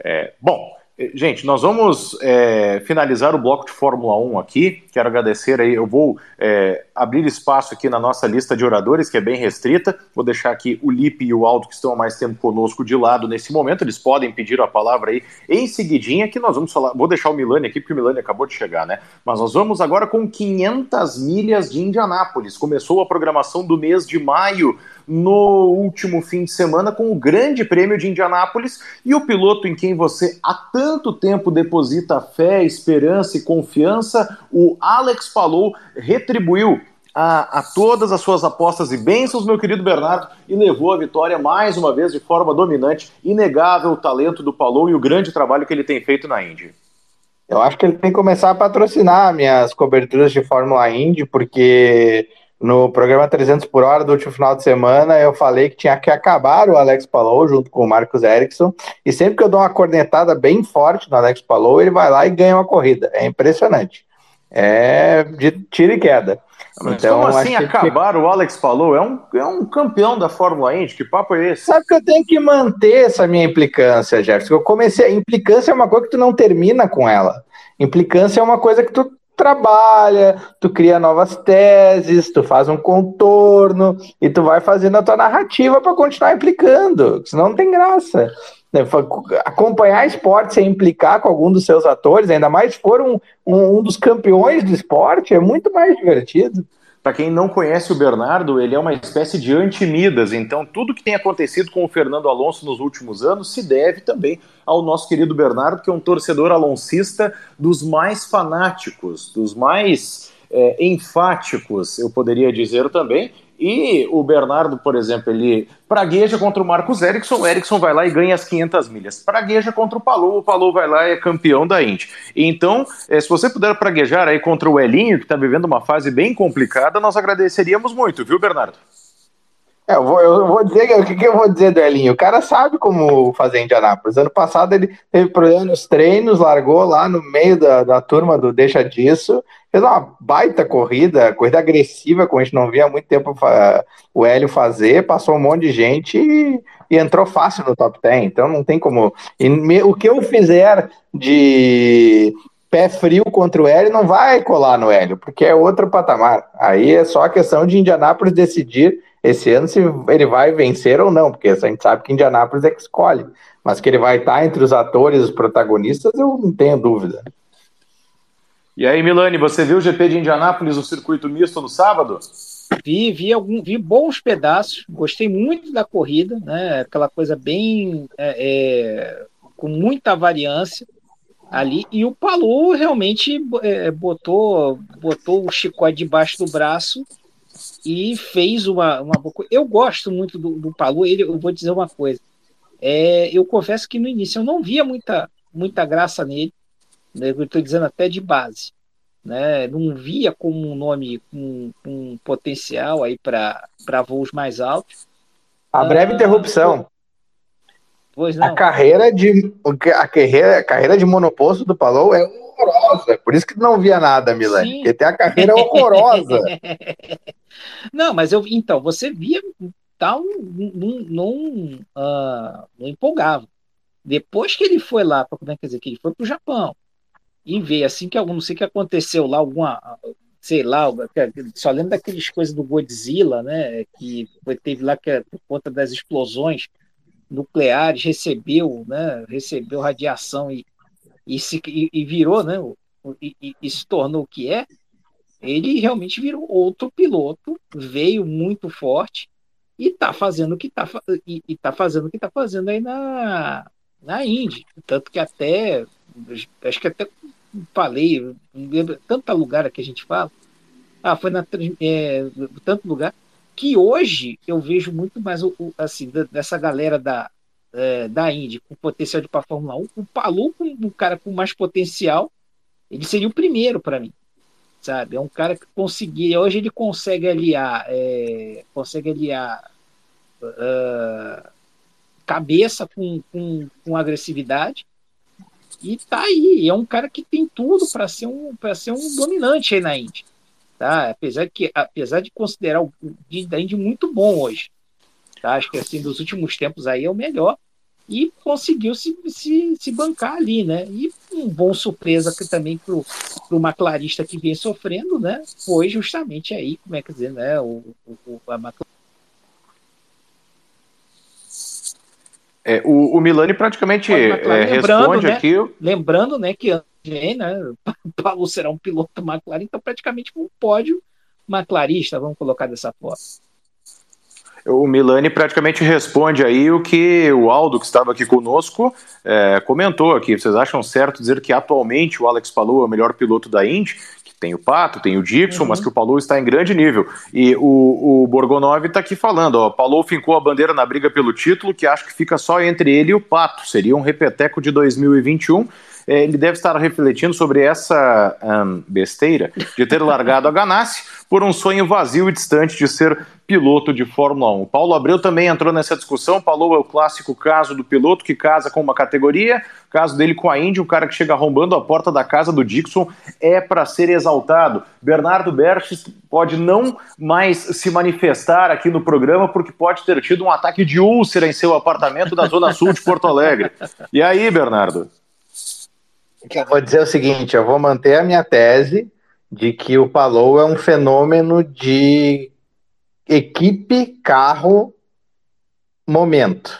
É, bom, Gente, nós vamos é, finalizar o bloco de Fórmula 1 aqui. Quero agradecer aí. Eu vou é, abrir espaço aqui na nossa lista de oradores, que é bem restrita. Vou deixar aqui o Lipe e o Aldo, que estão há mais tempo conosco, de lado nesse momento. Eles podem pedir a palavra aí em seguidinha, que nós vamos falar. Vou deixar o Milani aqui, porque o Milani acabou de chegar, né? Mas nós vamos agora com 500 milhas de Indianápolis. Começou a programação do mês de maio no último fim de semana com o Grande Prêmio de Indianápolis e o piloto em quem você há tanto tempo deposita fé, esperança e confiança, o Alex Palou, retribuiu a, a, todas as suas apostas e bênçãos, meu querido Bernardo, e levou a vitória mais uma vez de forma dominante. Inegável o talento do Palou e o grande trabalho que ele tem feito na Indy. Eu acho que ele tem que começar a patrocinar minhas coberturas de Fórmula Indy, porque no programa 300 por hora do último final de semana, eu falei que tinha que acabar o Alex Palou junto com o Marcos Ericsson. E sempre que eu dou uma cornetada bem forte no Alex Palou, ele vai lá e ganha uma corrida. É impressionante. É de tiro e queda. Mas então, como assim acabar que... o Alex Palou? É um, é um campeão da Fórmula Indy, que papo é esse? Sabe que eu tenho que manter essa minha implicância, Jefferson. Eu comecei. Implicância é uma coisa que tu não termina com ela. Implicância é uma coisa que tu trabalha, tu cria novas teses, tu faz um contorno e tu vai fazendo a tua narrativa para continuar implicando, senão não tem graça. Né, acompanhar esporte sem implicar com algum dos seus atores, ainda mais se for um, um, um dos campeões do esporte, é muito mais divertido. Para quem não conhece o Bernardo, ele é uma espécie de anti-Midas, então tudo que tem acontecido com o Fernando Alonso nos últimos anos se deve também ao nosso querido Bernardo, que é um torcedor aloncista dos mais fanáticos, dos mais é, enfáticos, eu poderia dizer também, e o Bernardo, por exemplo, ele pragueja contra o Marcos Ericsson, o Ericsson vai lá e ganha as 500 milhas. Pragueja contra o Palou, o Palou vai lá e é campeão da Indy. Então, eh, se você puder praguejar aí contra o Elinho, que está vivendo uma fase bem complicada, nós agradeceríamos muito, viu, Bernardo? É, eu, vou, eu vou dizer, o que, que, eu vou dizer do Elinho? O cara sabe como fazer em Indianápolis. Ano passado ele teve problema nos treinos, largou lá no meio da, da turma do Deixa Disso, fez uma baita corrida, corrida agressiva, como a gente não via há muito tempo o Hélio fazer, passou um monte de gente e, e entrou fácil no top 10. Então não tem como. Me, o que eu fizer de pé frio contra o Hélio não vai colar no Hélio, porque é outro patamar. Aí é só a questão de Indianápolis decidir esse ano se ele vai vencer ou não, porque a gente sabe que Indianápolis é que escolhe. Mas que ele vai estar entre os atores, os protagonistas, eu não tenho dúvida. E aí, Milani, você viu o GP de Indianápolis, o circuito misto no sábado? Vi, vi, algum, vi bons pedaços, gostei muito da corrida, né? Aquela coisa bem é, é, com muita variância ali. E o Palu realmente é, botou, botou o chicote debaixo do braço e fez uma, uma Eu gosto muito do, do Palu, ele, eu vou dizer uma coisa. É, eu confesso que no início eu não via muita, muita graça nele, né, eu estou dizendo até de base. Né, não via como um nome com, com potencial aí para voos mais altos. A breve ah, interrupção. Pois não. A carreira de a carreira, a carreira de monoposto do Palou é horrorosa. Por isso que não via nada, Milani. Porque tem a carreira horrorosa. não, mas eu então você via tal não não, uh, não empolgava. Depois que ele foi lá para como é que dizer que ele foi para o Japão e veio assim que algum não sei o que aconteceu lá alguma sei lá, só lembro daquelas coisas do Godzilla, né, que foi, teve lá que por conta das explosões nucleares recebeu, né, recebeu radiação e, e, se, e, e virou, né, e, e, se tornou o que é, ele realmente virou outro piloto, veio muito forte e está fazendo o que está e, e tá fazendo o que está fazendo aí na, na Indy. Tanto que até acho que até falei, lembro tanto lugar que a gente fala, ah, foi na é, tanto lugar que hoje eu vejo muito mais o, o assim dessa galera da é, da Indy com potencial de para Fórmula 1, o Palu, um cara com mais potencial, ele seria o primeiro para mim, sabe? É um cara que conseguia, hoje ele consegue aliar, é, consegue aliar uh, cabeça com, com, com agressividade e tá aí. É um cara que tem tudo para ser um para ser um dominante aí na Indy. Tá? Apesar de que apesar de considerar o da Indy muito bom hoje. Tá? Acho que assim dos últimos tempos aí é o melhor e conseguiu se, se, se bancar ali, né? E um bom surpresa que também pro pro maclarista que vem sofrendo, né? Foi justamente aí, como é que dizer, né? O, o a McLaren É, o, o, Milani praticamente é, responde né, aqui. Lembrando né, que vem, né, Paulo será um piloto McLaren, então praticamente um pódio McLarista, vamos colocar dessa forma. O Milani praticamente responde aí o que o Aldo, que estava aqui conosco, é, comentou aqui. Vocês acham certo dizer que atualmente o Alex Palou é o melhor piloto da Indy? tem o Pato, tem o Dixon, uhum. mas que o Palou está em grande nível. E o, o Borgonov está aqui falando, ó, Palou fincou a bandeira na briga pelo título, que acho que fica só entre ele e o Pato. Seria um repeteco de 2021. É, ele deve estar refletindo sobre essa um, besteira de ter largado a Ganassi por um sonho vazio e distante de ser piloto de Fórmula 1. Paulo Abreu também entrou nessa discussão. Paulo é o clássico caso do piloto que casa com uma categoria, caso dele com a Indy, o cara que chega arrombando a porta da casa do Dixon é para ser exaltado. Bernardo Berches pode não mais se manifestar aqui no programa porque pode ter tido um ataque de úlcera em seu apartamento da zona sul de Porto Alegre. E aí, Bernardo? Eu vou dizer o seguinte, eu vou manter a minha tese de que o Palou é um fenômeno de equipe, carro, momento.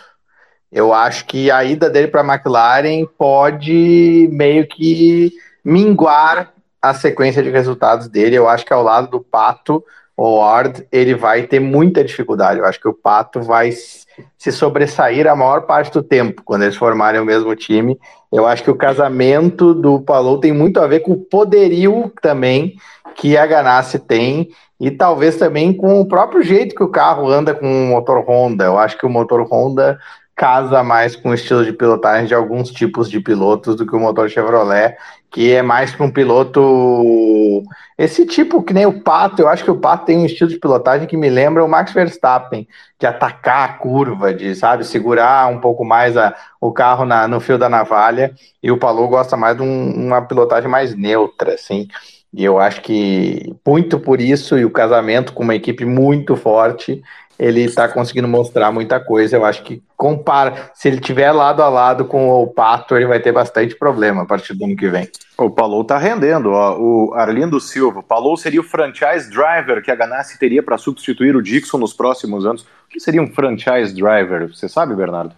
Eu acho que a ida dele para a McLaren pode meio que minguar a sequência de resultados dele. Eu acho que ao lado do Pato, o Ward, ele vai ter muita dificuldade. Eu acho que o Pato vai se sobressair a maior parte do tempo quando eles formarem o mesmo time. Eu acho que o casamento do Palou tem muito a ver com o poderio também que a Ganassi tem e talvez também com o próprio jeito que o carro anda com o motor Honda. Eu acho que o motor Honda casa mais com o estilo de pilotagem de alguns tipos de pilotos do que o motor Chevrolet, que é mais para um piloto. Esse tipo, que nem o Pato, eu acho que o Pato tem um estilo de pilotagem que me lembra o Max Verstappen, de atacar a curva, de, sabe, segurar um pouco mais a, o carro na, no fio da navalha, e o Palou gosta mais de um, uma pilotagem mais neutra, assim. E eu acho que muito por isso e o casamento com uma equipe muito forte, ele está conseguindo mostrar muita coisa. Eu acho que compara, se ele tiver lado a lado com o Pato, ele vai ter bastante problema a partir do ano que vem. O Palou está rendendo, ó. o Arlindo Silva. Palou seria o franchise driver que a Ganassi teria para substituir o Dixon nos próximos anos. O que seria um franchise driver? Você sabe, Bernardo?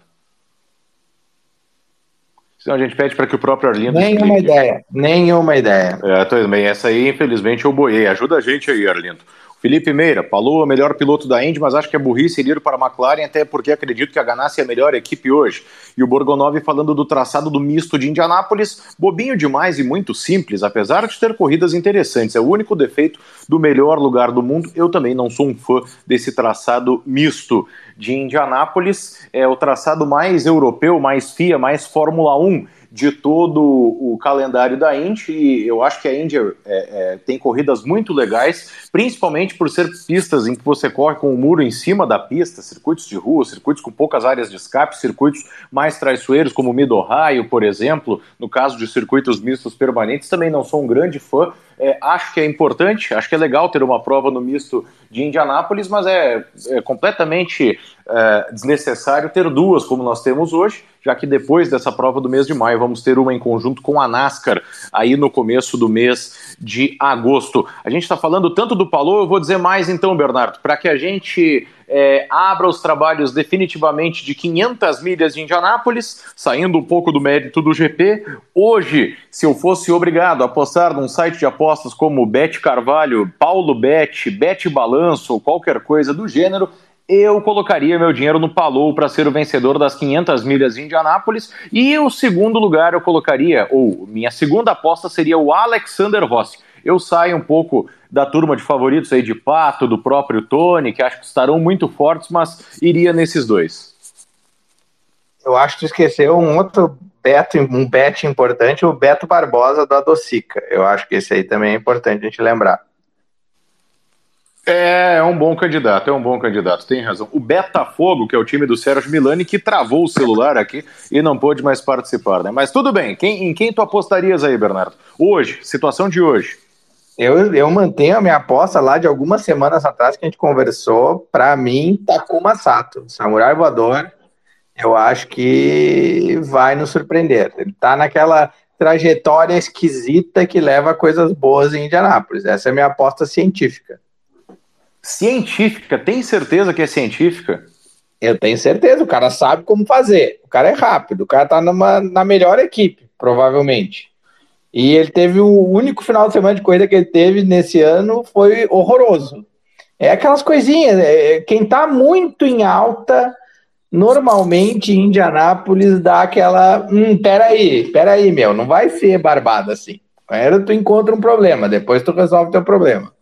Senão a gente pede para que o próprio Arlindo. Nenhuma explique. ideia, nenhuma ideia. É, tô bem. Essa aí, infelizmente, eu boiei. Ajuda a gente aí, Arlindo. Felipe Meira, falou o melhor piloto da Indy, mas acho que é burrice ir para a McLaren, até porque acredito que a Ganassi é a melhor equipe hoje. E o Borgonov falando do traçado do misto de Indianápolis, bobinho demais e muito simples, apesar de ter corridas interessantes. É o único defeito do melhor lugar do mundo. Eu também não sou um fã desse traçado misto de Indianápolis. É o traçado mais europeu, mais FIA, mais Fórmula 1 de todo o calendário da Indy. E eu acho que a Indy é, é, tem corridas muito legais, principalmente por ser pistas em que você corre com o muro em cima da pista, circuitos de rua, circuitos com poucas áreas de escape, circuitos mais traiçoeiros, como o Mid Ohio, por exemplo. No caso de circuitos mistos permanentes, também não sou um grande fã. É, acho que é importante, acho que é legal ter uma prova no misto de Indianápolis, mas é, é completamente é, desnecessário ter duas como nós temos hoje, já que depois dessa prova do mês de maio vamos ter uma em conjunto com a NASCAR aí no começo do mês de agosto. A gente está falando tanto do Palou, eu vou dizer mais então, Bernardo, para que a gente é, abra os trabalhos definitivamente de 500 milhas de Indianápolis, saindo um pouco do mérito do GP. Hoje, se eu fosse obrigado a apostar num site de apostas como Bet Carvalho, Paulo Bet, Bet Balanço ou qualquer coisa do gênero, eu colocaria meu dinheiro no Palou para ser o vencedor das 500 milhas de Indianápolis. E o segundo lugar eu colocaria, ou minha segunda aposta seria o Alexander Rossi. Eu saio um pouco da turma de favoritos aí de Pato, do próprio Tony, que acho que estarão muito fortes, mas iria nesses dois. Eu acho que esqueceu um outro Beto, um bet importante, o Beto Barbosa da Docica. Eu acho que esse aí também é importante a gente lembrar. É, é um bom candidato, é um bom candidato, tem razão. O Betafogo, que é o time do Sérgio Milani, que travou o celular aqui e não pôde mais participar, né? Mas tudo bem, quem, em quem tu apostarias aí, Bernardo? Hoje, situação de hoje. Eu, eu mantenho a minha aposta lá de algumas semanas atrás que a gente conversou. Para mim, Takuma Sato, Samurai Voador, eu acho que vai nos surpreender. Ele tá naquela trajetória esquisita que leva a coisas boas em Indianápolis. Essa é a minha aposta científica. Científica? Tem certeza que é científica? Eu tenho certeza, o cara sabe como fazer. O cara é rápido, o cara tá numa, na melhor equipe, provavelmente. E ele teve o único final de semana de corrida que ele teve nesse ano foi horroroso. É aquelas coisinhas, é, quem tá muito em alta, normalmente em Indianápolis dá aquela, hum, peraí, peraí, meu, não vai ser barbada assim. Primeiro tu encontra um problema, depois tu resolve teu problema.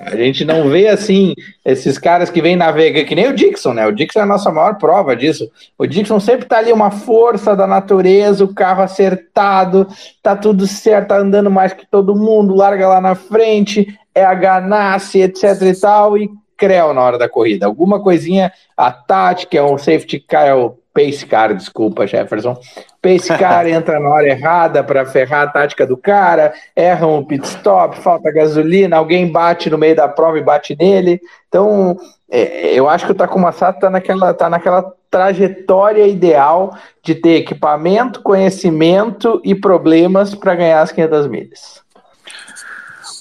A gente não vê assim esses caras que vêm navegar, que nem o Dixon, né? O Dixon é a nossa maior prova disso. O Dixon sempre tá ali uma força da natureza, o carro acertado, tá tudo certo, tá andando mais que todo mundo, larga lá na frente, é a Ganassi, etc e tal, e creu na hora da corrida. Alguma coisinha, a tática, é um safety car, é o pace car, desculpa, Jefferson. Pace car entra na hora errada para ferrar a tática do cara, erra um pit stop, falta gasolina, alguém bate no meio da prova e bate nele. Então, é, eu acho que o Takuma Sato está naquela, tá naquela trajetória ideal de ter equipamento, conhecimento e problemas para ganhar as 500 milhas.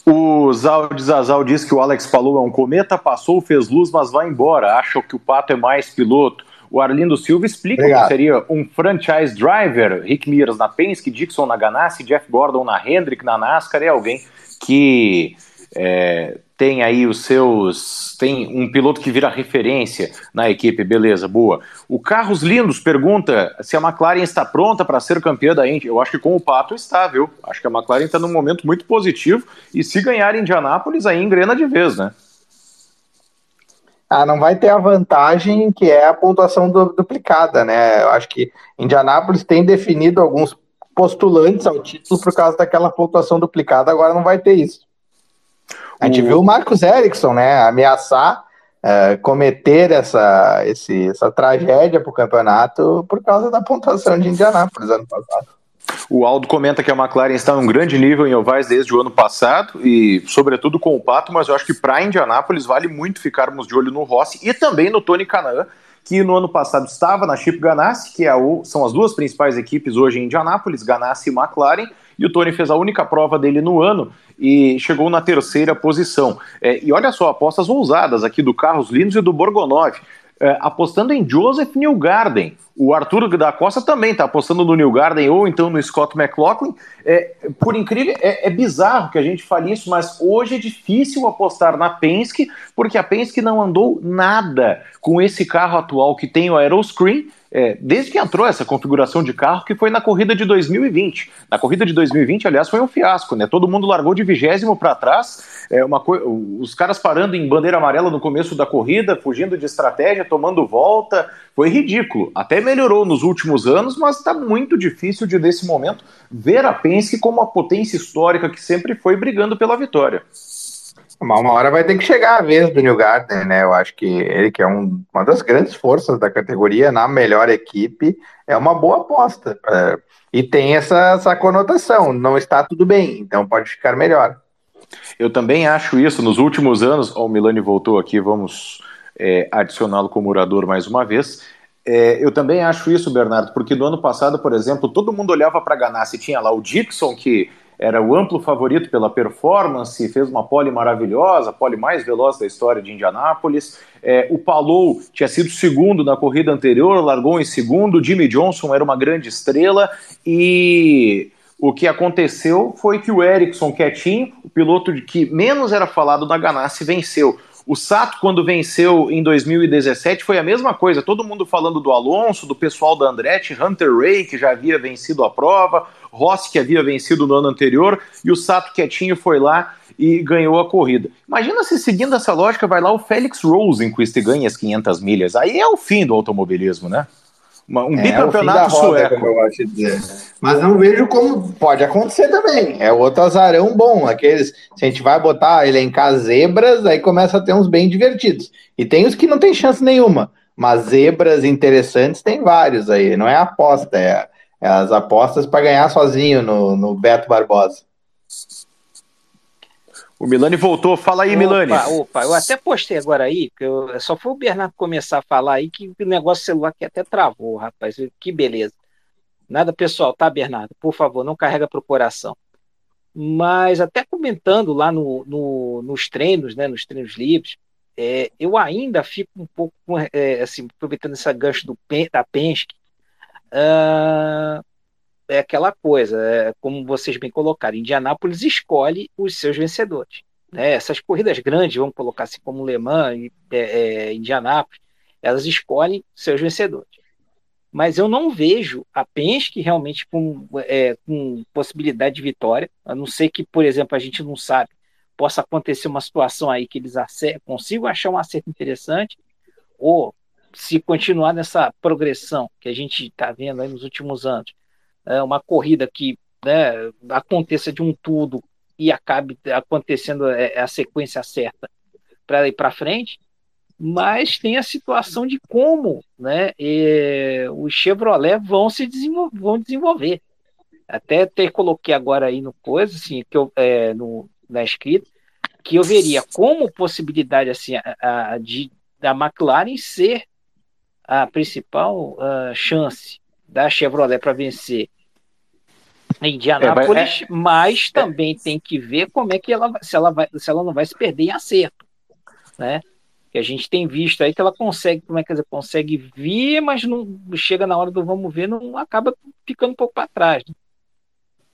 O Zal de Zazal diz que o Alex Palou é um cometa, passou, fez luz, mas vai embora. Acha que o Pato é mais piloto. O Arlindo Silva explica Obrigado. que seria um franchise driver, Rick Mears na Penske, Dixon na Ganassi, Jeff Gordon na Hendrick, na NASCAR, é alguém que é, tem aí os seus. Tem um piloto que vira referência na equipe, beleza, boa. O Carlos Lindos pergunta se a McLaren está pronta para ser campeã da Indy. Eu acho que com o Pato está, viu? Acho que a McLaren está num momento muito positivo e se ganhar em Indianápolis, aí engrena de vez, né? Ah, não vai ter a vantagem que é a pontuação du duplicada, né? Eu acho que Indianápolis tem definido alguns postulantes ao título por causa daquela pontuação duplicada, agora não vai ter isso. A gente o... viu o Marcos Erickson, né, ameaçar é, cometer essa, esse, essa tragédia para o campeonato por causa da pontuação de Indianápolis ano passado. O Aldo comenta que a McLaren está num grande nível em ovais desde o ano passado e, sobretudo, com o Pato, mas eu acho que para Indianápolis vale muito ficarmos de olho no Rossi e também no Tony Canaan, que no ano passado estava na Chip Ganassi, que é são as duas principais equipes hoje em Indianápolis, Ganassi e McLaren, e o Tony fez a única prova dele no ano e chegou na terceira posição. É, e olha só, apostas ousadas aqui do Carlos Lindos e do Borgonov é, apostando em Joseph Newgarden. O Arthur da Costa também está apostando no Newgarden ou então no Scott McLaughlin. É, por incrível, é, é, bizarro que a gente fale isso, mas hoje é difícil apostar na Penske, porque a Penske não andou nada com esse carro atual que tem o Aeroscreen é, desde que entrou essa configuração de carro, que foi na corrida de 2020. Na corrida de 2020, aliás, foi um fiasco, né? Todo mundo largou de vigésimo para trás, é, uma os caras parando em bandeira amarela no começo da corrida, fugindo de estratégia, tomando volta, foi ridículo. Até melhorou nos últimos anos, mas está muito difícil de, nesse momento, ver a Penske como a potência histórica que sempre foi brigando pela vitória. Uma, uma hora vai ter que chegar a vez do New Garden, né? Eu acho que ele, que é um, uma das grandes forças da categoria, na melhor equipe, é uma boa aposta. É, e tem essa, essa conotação, não está tudo bem, então pode ficar melhor. Eu também acho isso. Nos últimos anos, oh, o Milani voltou aqui, vamos é, adicioná-lo como orador mais uma vez. É, eu também acho isso, Bernardo, porque no ano passado, por exemplo, todo mundo olhava para Ganassi, tinha lá o Dixon, que era o amplo favorito pela performance, fez uma pole maravilhosa, a pole mais veloz da história de Indianápolis. É, o Palou tinha sido segundo na corrida anterior, largou em segundo. Jimmy Johnson era uma grande estrela e o que aconteceu foi que o Ericsson quietinho, o piloto que menos era falado na Ganassi, venceu. O Sato, quando venceu em 2017, foi a mesma coisa. Todo mundo falando do Alonso, do pessoal da Andretti, Hunter Ray, que já havia vencido a prova, Rossi, que havia vencido no ano anterior, e o Sato quietinho foi lá e ganhou a corrida. Imagina se, seguindo essa lógica, vai lá o Félix Rosenquist e ganha as 500 milhas. Aí é o fim do automobilismo, né? Um é, bicampeonato é roda, sueco. eu de dizer. Mas não vejo como pode acontecer também. É outro azarão bom. Aqueles, se a gente vai botar elencar zebras, aí começa a ter uns bem divertidos. E tem os que não tem chance nenhuma. Mas zebras interessantes tem vários aí. Não é aposta, é as apostas para ganhar sozinho no, no Beto Barbosa. O Milani voltou, fala aí, opa, Milani. Opa, eu até postei agora aí, porque eu, só foi o Bernardo começar a falar aí que o negócio celular aqui até travou, rapaz. Que beleza. Nada pessoal, tá, Bernardo? Por favor, não carrega pro coração. Mas até comentando lá no, no, nos treinos, né, nos treinos livres, é, eu ainda fico um pouco, é, assim, aproveitando esse gancho do, da Penske, uh, é aquela coisa, é, como vocês bem colocaram, Indianápolis escolhe os seus vencedores. Né? Essas corridas grandes, vamos colocar assim como Le Mans é, é, Indianápolis, elas escolhem seus vencedores. Mas eu não vejo a Penske realmente com, é, com possibilidade de vitória, a não ser que, por exemplo, a gente não sabe, possa acontecer uma situação aí que eles consigam achar um acerto interessante, ou se continuar nessa progressão que a gente está vendo aí nos últimos anos, é, uma corrida que né, aconteça de um tudo e acabe acontecendo é, é a sequência certa para ir para frente, mas tem a situação de como né, os Chevrolet vão se desenvolver, vão desenvolver. Até ter coloquei agora aí no coisa, assim, que eu, é, no, na escrita, que eu veria como possibilidade assim, a, a, de, da McLaren ser a principal uh, chance da Chevrolet para vencer em Indianápolis, é, é, mas também é, tem que ver como é que ela se ela vai se ela não vai se perder em acerto, né? Que a gente tem visto aí que ela consegue, como é que dizer, consegue vir, mas não chega na hora do vamos ver, não acaba ficando um pouco para trás. Né?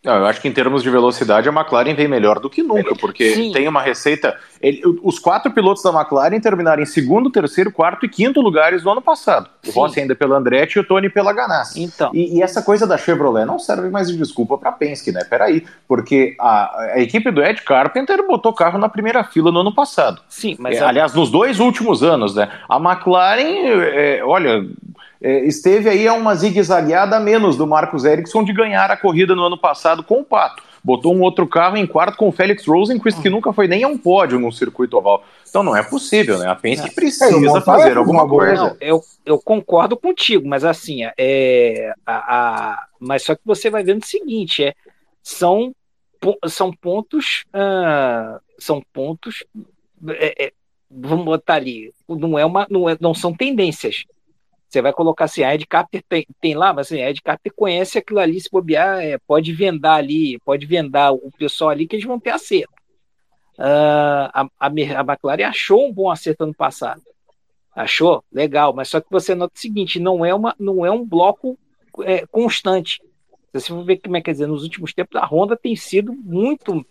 Não, eu acho que em termos de velocidade a McLaren vem melhor do que nunca, porque Sim. tem uma receita. Ele, os quatro pilotos da McLaren terminaram em segundo, terceiro, quarto e quinto lugares no ano passado. Sim. O Rossi ainda pela Andretti e o Tony pela Ganassi. Então. E, e, essa coisa da Chevrolet não serve mais de desculpa para Penske, né? Peraí, porque a, a, equipe do Ed Carpenter botou carro na primeira fila no ano passado. Sim, mas. É, a... Aliás, nos dois últimos anos, né? A McLaren, é, olha é, esteve aí a uma zigue-zagueada menos do Marcos Ericsson de ganhar a corrida no ano passado com o Pato. Botou um outro carro em quarto com o Félix Rosenquist, que nunca foi nem a um pódio no circuito oval. Então não é possível, né? A Penske é, precisa fazer alguma coisa. Não, eu, eu concordo contigo, mas assim, é, a, a, mas só que você vai vendo o seguinte, é, são, são pontos, uh, são pontos, é, é, vamos botar ali, não é uma, não, é, não são tendências, você vai colocar assim, a Ed Carter tem, tem lá, mas assim, a Ed Carter conhece aquilo ali, se bobear, é, pode vendar ali, pode vendar o pessoal ali que eles vão ter acerto. Uh, a, a, a McLaren achou um bom acerto ano passado. Achou? Legal, mas só que você nota o seguinte, não é, uma, não é um bloco é, constante. Você for ver como é que dizer, nos últimos tempos a Honda tem sido muito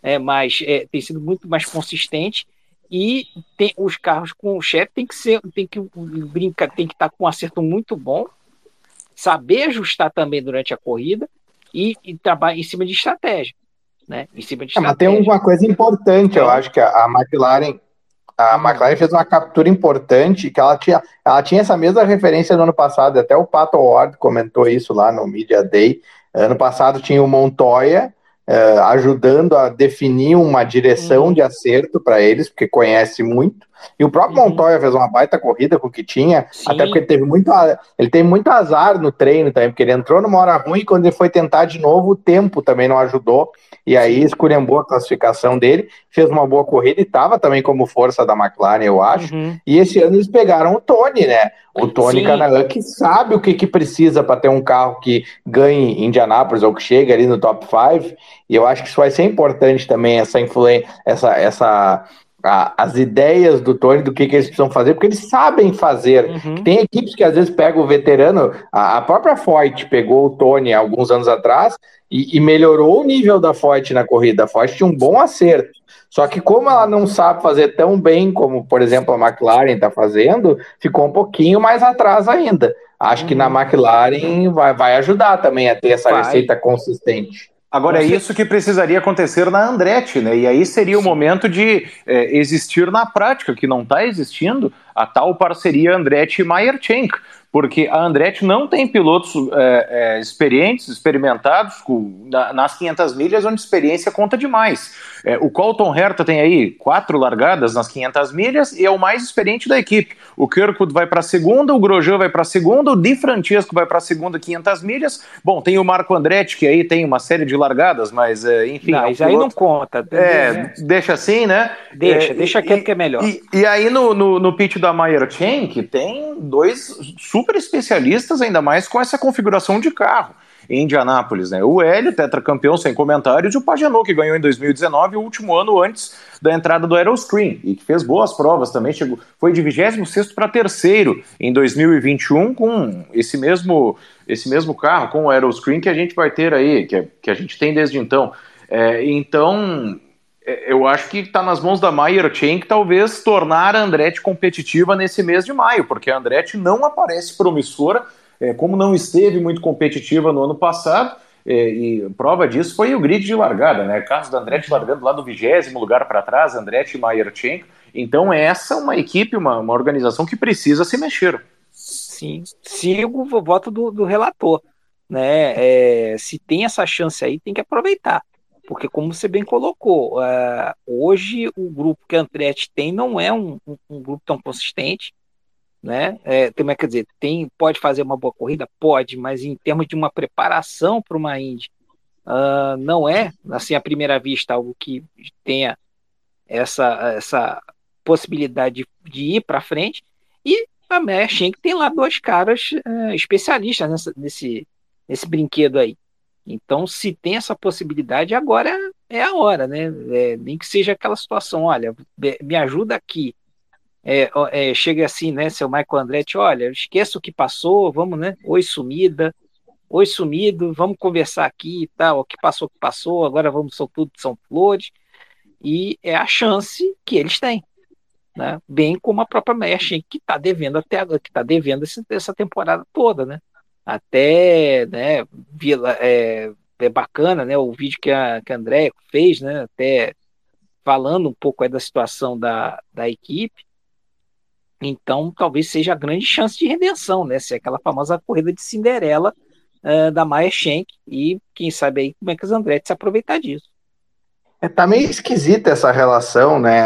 é, mais, é, tem sido muito mais consistente e tem, os carros com o chefe tem que ser, tem que brincar, tem que estar tá com um acerto muito bom, saber ajustar também durante a corrida e, e trabalhar em cima de estratégia, né? Em cima de estratégia. É, mas tem uma coisa importante, eu acho que a, a McLaren a hum. McLaren fez uma captura importante que ela tinha, ela tinha essa mesma referência no ano passado, até o Pato Ward comentou isso lá no Media Day. Ano passado tinha o Montoya, uh, ajudando a definir uma direção uhum. de acerto para eles, porque conhece muito. E o próprio uhum. Montoya fez uma baita corrida com o que tinha, Sim. até porque ele teve muito, ele tem muito azar no treino também, porque ele entrou numa hora ruim e quando ele foi tentar de novo, o tempo também não ajudou. E aí esculhambou a classificação dele, fez uma boa corrida e estava também como força da McLaren, eu acho. Uhum. E esse ano eles pegaram o Tony, né? O Tony Canaan, que sabe o que, que precisa para ter um carro que ganhe em Indianápolis ou que chegue ali no top 5. E eu acho que isso vai ser importante também, essa influência, essa, essa a, as ideias do Tony do que, que eles precisam fazer, porque eles sabem fazer. Uhum. Tem equipes que às vezes pegam o veterano, a, a própria Foyt pegou o Tony alguns anos atrás e, e, melhorou o nível da Foyt na corrida. A Foyt tinha um bom acerto. Só que como ela não sabe fazer tão bem como, por exemplo, a McLaren está fazendo, ficou um pouquinho mais atrás ainda. Acho uhum. que na uhum. McLaren vai, vai ajudar também a ter essa vai. receita consistente. Agora, é isso que precisaria acontecer na Andretti, né? E aí seria o momento de é, existir na prática, que não está existindo, a tal parceria Andretti e Maierchenk porque a Andretti não tem pilotos é, é, experientes, experimentados com, na, nas 500 milhas, onde experiência conta demais. É, o Colton Herta tem aí quatro largadas nas 500 milhas e é o mais experiente da equipe. O Kirkwood vai para a segunda, o Grosjean vai para a segunda, o Di Francesco vai para a segunda 500 milhas. Bom, tem o Marco Andretti, que aí tem uma série de largadas, mas é, enfim. Não, é um aí não conta. É, deixa assim, né? Deixa, é, deixa quieto que é melhor. E, e aí no, no, no pitch da Meyer Chen, tem dois super especialistas, ainda mais com essa configuração de carro em Indianápolis, né? O Hélio, tetracampeão sem comentários, e o Pagenot, que ganhou em 2019, o último ano antes da entrada do Aeroscreen, e que fez boas provas também, chegou, foi de 26 para terceiro em 2021 com esse mesmo, esse mesmo carro, com o Aeroscreen que a gente vai ter aí, que, que a gente tem desde então. É, então, é, eu acho que está nas mãos da Meyer Chain que talvez tornar a Andretti competitiva nesse mês de maio, porque a Andretti não aparece promissora, é, como não esteve muito competitiva no ano passado, é, e prova disso foi o grid de largada, né? Carlos da Andretti largando lá do vigésimo lugar para trás, Andretti e Chain. Então, essa é uma equipe, uma, uma organização que precisa se mexer. Sim, sigo o voto do, do relator. Né? É, se tem essa chance aí, tem que aproveitar. Porque, como você bem colocou, uh, hoje o grupo que a Andretti tem não é um, um, um grupo tão consistente. Né? É, tem, quer dizer, tem, pode fazer uma boa corrida? Pode, mas em termos de uma preparação para uma Indy, uh, não é, assim, à primeira vista, algo que tenha essa, essa possibilidade de, de ir para frente. E a Meia Schenck tem lá dois caras uh, especialistas nessa, nesse, nesse brinquedo aí. Então, se tem essa possibilidade, agora é a hora, né? É, nem que seja aquela situação, olha, me ajuda aqui. É, é, chega assim, né, seu Michael Andretti, olha, esqueça o que passou, vamos, né? Oi, sumida, oi, sumido, vamos conversar aqui e tal, o que passou, o que passou, agora vamos, são tudo, são flores. E é a chance que eles têm. Né? Bem como a própria Mesh, que está devendo até agora, que está devendo essa temporada toda, né? até né, Vila, é, é bacana né, o vídeo que a, que a André fez, né, até falando um pouco da situação da, da equipe. Então, talvez seja a grande chance de redenção, né? Se é aquela famosa corrida de Cinderela uh, da Maia Schenck e quem sabe aí como é que as Andretti se aproveitar disso. É, tá meio esquisita essa relação, né?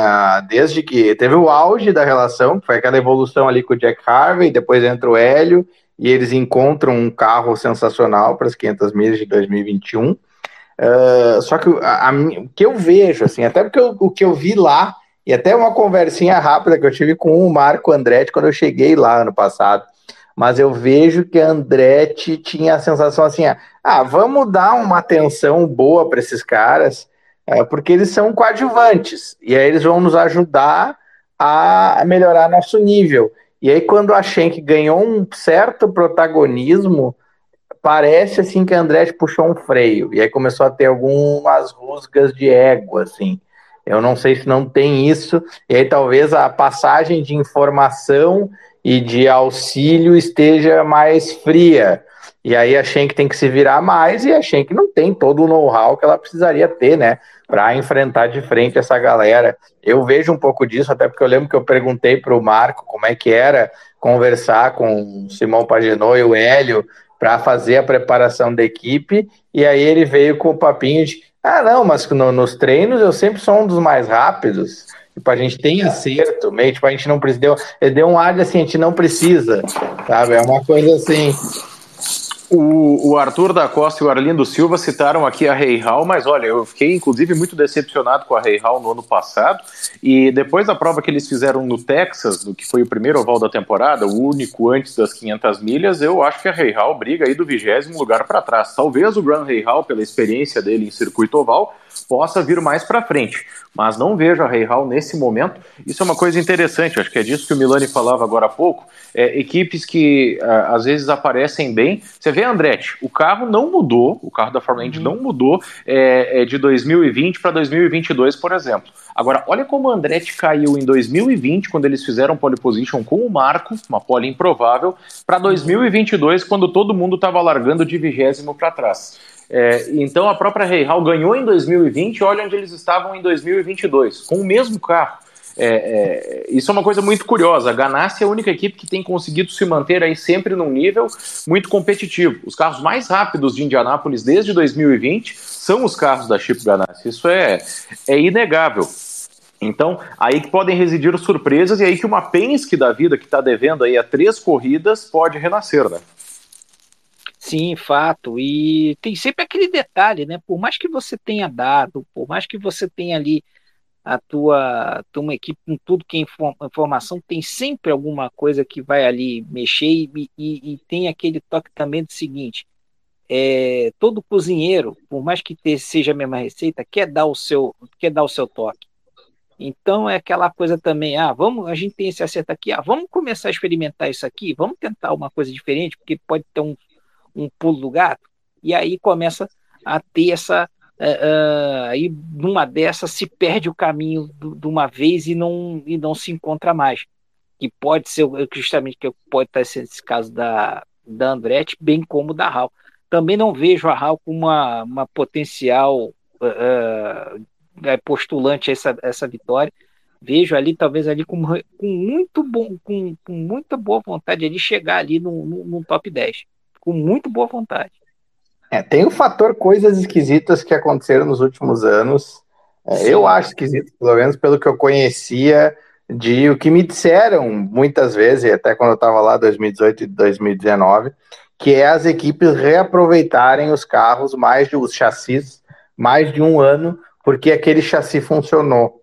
Desde que teve o auge da relação, foi aquela evolução ali com o Jack Harvey, depois entra o Hélio, e eles encontram um carro sensacional para as 500 milhas de 2021. Uh, só que a, a, o que eu vejo, assim, até porque eu, o que eu vi lá, e até uma conversinha rápida que eu tive com o Marco Andretti quando eu cheguei lá ano passado, mas eu vejo que a Andretti tinha a sensação assim: ah, vamos dar uma atenção boa para esses caras, é, porque eles são coadjuvantes, e aí eles vão nos ajudar a melhorar nosso nível. E aí, quando a Schenck ganhou um certo protagonismo, parece assim que a Andretti puxou um freio. E aí começou a ter algumas rusgas de ego, assim. Eu não sei se não tem isso. E aí talvez a passagem de informação e de auxílio esteja mais fria. E aí a Schenck tem que se virar mais e a Schenck não tem todo o know-how que ela precisaria ter, né? para enfrentar de frente essa galera. Eu vejo um pouco disso, até porque eu lembro que eu perguntei para o Marco como é que era conversar com o Simão Pagenot e o Hélio para fazer a preparação da equipe, e aí ele veio com o papinho de ah, não, mas no, nos treinos eu sempre sou um dos mais rápidos. Tipo, a gente tem acerto, meio, tipo, a gente não precisa. Deu, ele deu um ar de assim, a gente não precisa, sabe? É uma coisa assim. O, o, Arthur da Costa e o Arlindo Silva citaram aqui a Rei Hall, mas olha, eu fiquei inclusive muito decepcionado com a Rei Hall no ano passado. E depois da prova que eles fizeram no Texas, que foi o primeiro oval da temporada, o único antes das 500 milhas, eu acho que a Rei Hall briga aí do vigésimo lugar para trás. Talvez o Grand Rei Hall, pela experiência dele em circuito oval, possa vir mais para frente. Mas não vejo a Hall nesse momento. Isso é uma coisa interessante, acho que é disso que o Milani falava agora há pouco. É, equipes que uh, às vezes aparecem bem. Você vê, Andretti, o carro não mudou, o carro da Fórmula 1 uhum. não mudou é, é de 2020 para 2022, por exemplo. Agora, olha como o Andretti caiu em 2020, quando eles fizeram pole position com o Marco, uma pole improvável, para 2022, quando todo mundo estava largando de vigésimo para trás. É, então a própria Reihal ganhou em 2020, olha onde eles estavam em 2022, com o mesmo carro. É, é, isso é uma coisa muito curiosa. A Ganassi é a única equipe que tem conseguido se manter aí sempre num nível muito competitivo. Os carros mais rápidos de Indianápolis desde 2020 são os carros da Chip Ganassi. Isso é, é inegável. Então, aí que podem residir surpresas e aí que uma Penske da vida que está devendo aí a três corridas pode renascer, né? Sim, fato. E tem sempre aquele detalhe, né? Por mais que você tenha dado, por mais que você tenha ali a tua, tua equipe com tudo que é informação, tem sempre alguma coisa que vai ali mexer e, e, e tem aquele toque também do seguinte, é, todo cozinheiro, por mais que seja a mesma receita, quer dar o seu, quer dar o seu toque. Então é aquela coisa também, ah, vamos, a gente tem esse acerto aqui, ah, vamos começar a experimentar isso aqui, vamos tentar uma coisa diferente, porque pode ter um, um pulo do gato, e aí começa a ter essa, uh, aí numa dessas se perde o caminho de uma vez e não, e não se encontra mais, que pode ser justamente que pode estar sendo esse caso da, da Andretti, bem como da Hal. Também não vejo a Hal com uma, uma potencial uh, postulante a essa, essa vitória. Vejo ali, talvez ali com, com muito bom, com, com muita boa vontade de chegar ali no, no, no, top 10. Com muito boa vontade. É, tem o fator coisas esquisitas que aconteceram nos últimos anos. É, eu acho esquisito, pelo menos pelo que eu conhecia de o que me disseram muitas vezes, até quando eu estava lá 2018 e 2019, que é as equipes reaproveitarem os carros mais de os chassis mais de um ano porque aquele chassi funcionou.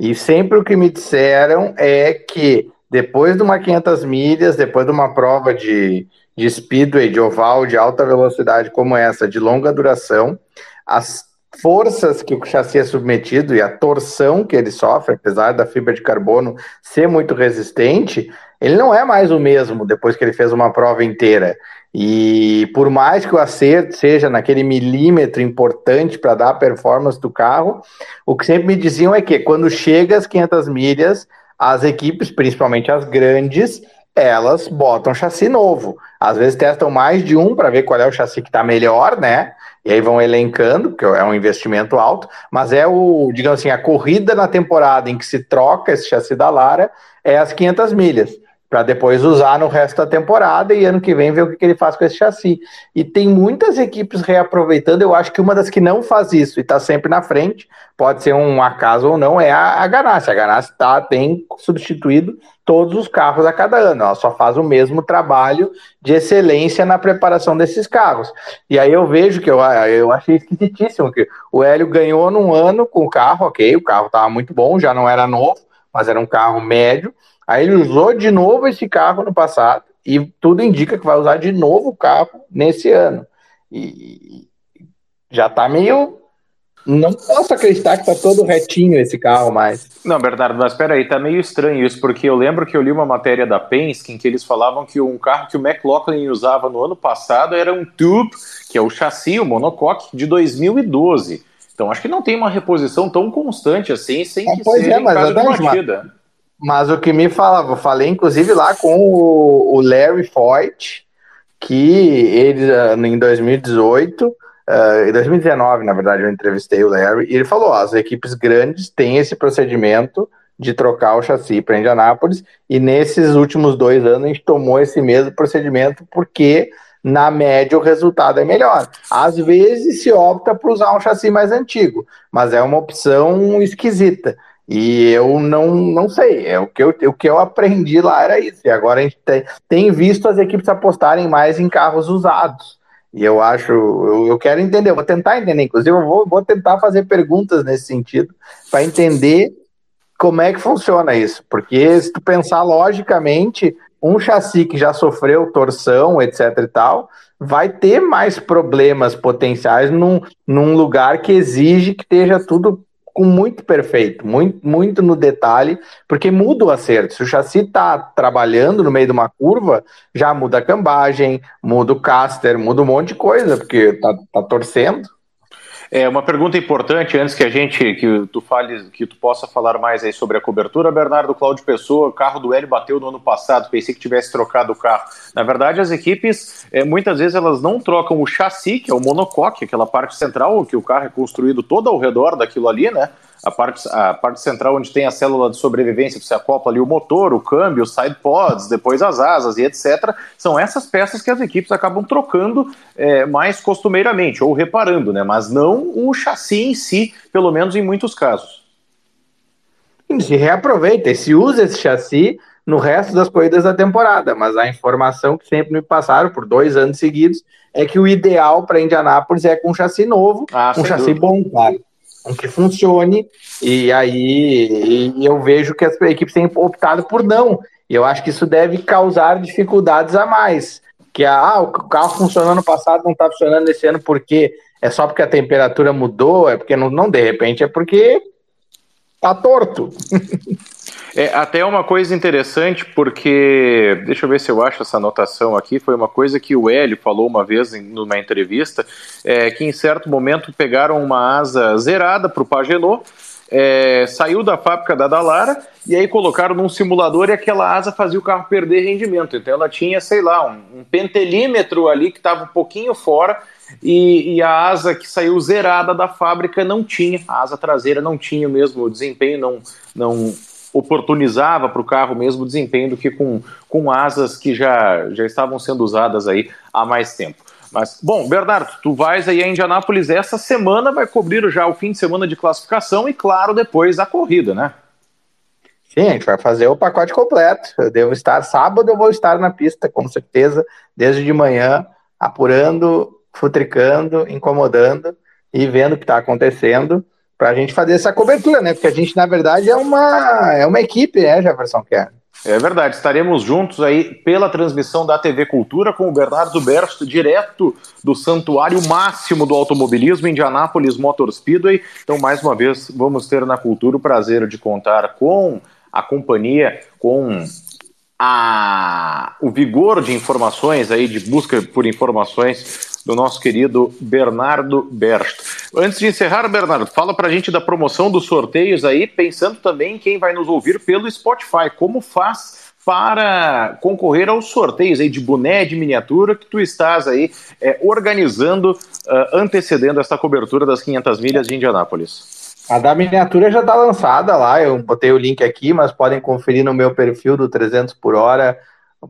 E sempre o que me disseram é que depois de uma 500 milhas, depois de uma prova de, de speedway, de oval, de alta velocidade como essa, de longa duração, as forças que o chassi é submetido e a torção que ele sofre, apesar da fibra de carbono ser muito resistente, ele não é mais o mesmo depois que ele fez uma prova inteira. E por mais que o acerto seja naquele milímetro importante para dar a performance do carro, o que sempre me diziam é que quando chega às 500 milhas, as equipes, principalmente as grandes, elas botam chassi novo. Às vezes testam mais de um para ver qual é o chassi que está melhor, né? E aí vão elencando, porque é um investimento alto, mas é o, digamos assim, a corrida na temporada em que se troca esse chassi da Lara é as 500 milhas para depois usar no resto da temporada e ano que vem ver o que, que, ele faz com esse chassi. E tem muitas equipes reaproveitando, eu acho que uma das que não faz isso e está sempre na frente, pode ser um acaso ou não, é a, a Ganassi. A Ganassi tá, tem substituído todos os carros a cada ano, ela só faz o mesmo trabalho de excelência na preparação desses carros. E aí eu vejo que eu, eu achei esquisitíssimo que o Hélio ganhou num ano com o carro, ok, o carro estava muito bom, já não era novo, mas era um carro médio, Aí ele usou de novo esse carro no passado e tudo indica que vai usar de novo o carro nesse ano. E já tá meio. Não posso acreditar que tá todo retinho esse carro mais. Não, Bernardo, mas espera aí, tá meio estranho isso, porque eu lembro que eu li uma matéria da Penske em que eles falavam que um carro que o McLaughlin usava no ano passado era um Tube, que é o chassi, o monocoque, de 2012. Então acho que não tem uma reposição tão constante assim, sem ah, que seja é, em caso de batida. Mas o que me falava, eu falei inclusive lá com o, o Larry Foyt, que ele ah, em 2018, uh, em 2019, na verdade, eu entrevistei o Larry, e ele falou: as equipes grandes têm esse procedimento de trocar o chassi para Indianápolis, e nesses últimos dois anos a gente tomou esse mesmo procedimento porque na média o resultado é melhor. Às vezes se opta por usar um chassi mais antigo, mas é uma opção esquisita. E eu não, não sei, é o que, eu, o que eu aprendi lá era isso. E agora a gente tem, tem visto as equipes apostarem mais em carros usados. E eu acho, eu, eu quero entender, eu vou tentar entender, inclusive eu vou, vou tentar fazer perguntas nesse sentido, para entender como é que funciona isso. Porque se tu pensar logicamente, um chassi que já sofreu torção, etc e tal, vai ter mais problemas potenciais num, num lugar que exige que esteja tudo com muito perfeito, muito, muito no detalhe, porque muda o acerto. Se o chassi está trabalhando no meio de uma curva, já muda a cambagem, muda o caster, muda um monte de coisa, porque tá, tá torcendo. É uma pergunta importante antes que a gente que tu fale, que tu possa falar mais aí sobre a cobertura, Bernardo Cláudio Pessoa, carro do Hélio bateu no ano passado, pensei que tivesse trocado o carro. Na verdade, as equipes é, muitas vezes elas não trocam o chassi, que é o monocoque, aquela parte central que o carro é construído todo ao redor daquilo ali, né? A parte, a parte central onde tem a célula de sobrevivência, você acopla ali o motor, o câmbio, os side pods, depois as asas e etc. São essas peças que as equipes acabam trocando é, mais costumeiramente, ou reparando, né? mas não o chassi em si, pelo menos em muitos casos. Se reaproveita, se usa esse chassi no resto das corridas da temporada, mas a informação que sempre me passaram por dois anos seguidos é que o ideal para Indianápolis é com um chassi novo, ah, um chassi dúvida. bom, claro com que funcione, e aí e eu vejo que as equipes têm optado por não. E eu acho que isso deve causar dificuldades a mais. Que ah, o carro funcionou no passado, não está funcionando nesse ano porque é só porque a temperatura mudou, é porque não, não de repente, é porque tá torto. É até uma coisa interessante, porque deixa eu ver se eu acho essa anotação aqui. Foi uma coisa que o Hélio falou uma vez em numa entrevista, é, que em certo momento pegaram uma asa zerada para o Pagenot, é, saiu da fábrica da Dalara e aí colocaram num simulador e aquela asa fazia o carro perder rendimento. Então ela tinha, sei lá, um, um pentelímetro ali que estava um pouquinho fora e, e, a asa que saiu zerada da fábrica não tinha, a asa traseira não tinha mesmo o desempenho, não, não oportunizava para o carro mesmo desempenho do que com, com asas que já, já estavam sendo usadas aí há mais tempo. Mas, bom, Bernardo, tu vais aí a Indianápolis essa semana, vai cobrir já o fim de semana de classificação e, claro, depois a corrida, né? Sim, a gente vai fazer o pacote completo. Eu devo estar sábado, eu vou estar na pista, com certeza, desde de manhã, apurando, futricando, incomodando e vendo o que está acontecendo para a gente fazer essa cobertura, né? Porque a gente, na verdade, é uma, é uma equipe, né, Jefferson Kerr? É verdade, estaremos juntos aí pela transmissão da TV Cultura com o Bernardo Bersto, direto do Santuário Máximo do Automobilismo, Indianápolis Motor Speedway. Então, mais uma vez, vamos ter na Cultura o prazer de contar com a companhia, com a, o vigor de informações aí, de busca por informações do nosso querido Bernardo Bersto. Antes de encerrar, Bernardo, fala para a gente da promoção dos sorteios aí, pensando também em quem vai nos ouvir pelo Spotify. Como faz para concorrer aos sorteios aí de boné de miniatura que tu estás aí é, organizando, uh, antecedendo esta cobertura das 500 milhas de Indianápolis? A da miniatura já está lançada lá, eu botei o link aqui, mas podem conferir no meu perfil do 300 por hora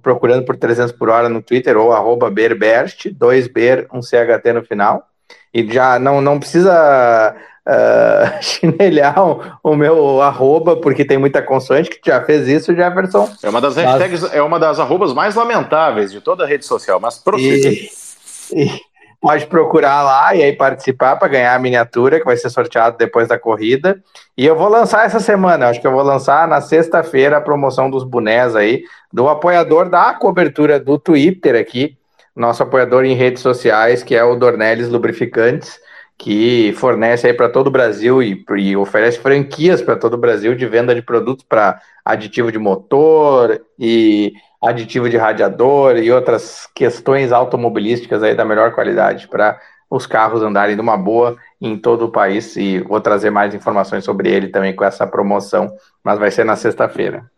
procurando por 300 por hora no Twitter ou arroba berberst, 2ber, um CHT no final. E já não, não precisa uh, chinelhar o, o, meu arroba, porque tem muita consoante que já fez isso, Jefferson. É uma das hashtags, mas... é uma das arrobas mais lamentáveis de toda a rede social, mas prossiga. E, e, pode procurar lá e aí participar para ganhar a miniatura que vai ser sorteado depois da corrida. E eu vou lançar essa semana, acho que eu vou lançar na sexta-feira a promoção dos bonés aí, do apoiador da cobertura do Twitter aqui, nosso apoiador em redes sociais, que é o Dornelles Lubrificantes, que fornece aí para todo o Brasil e, e oferece franquias para todo o Brasil de venda de produtos para aditivo de motor e aditivo de radiador e outras questões automobilísticas aí da melhor qualidade para os carros andarem de uma boa em todo o país e vou trazer mais informações sobre ele também com essa promoção, mas vai ser na sexta-feira.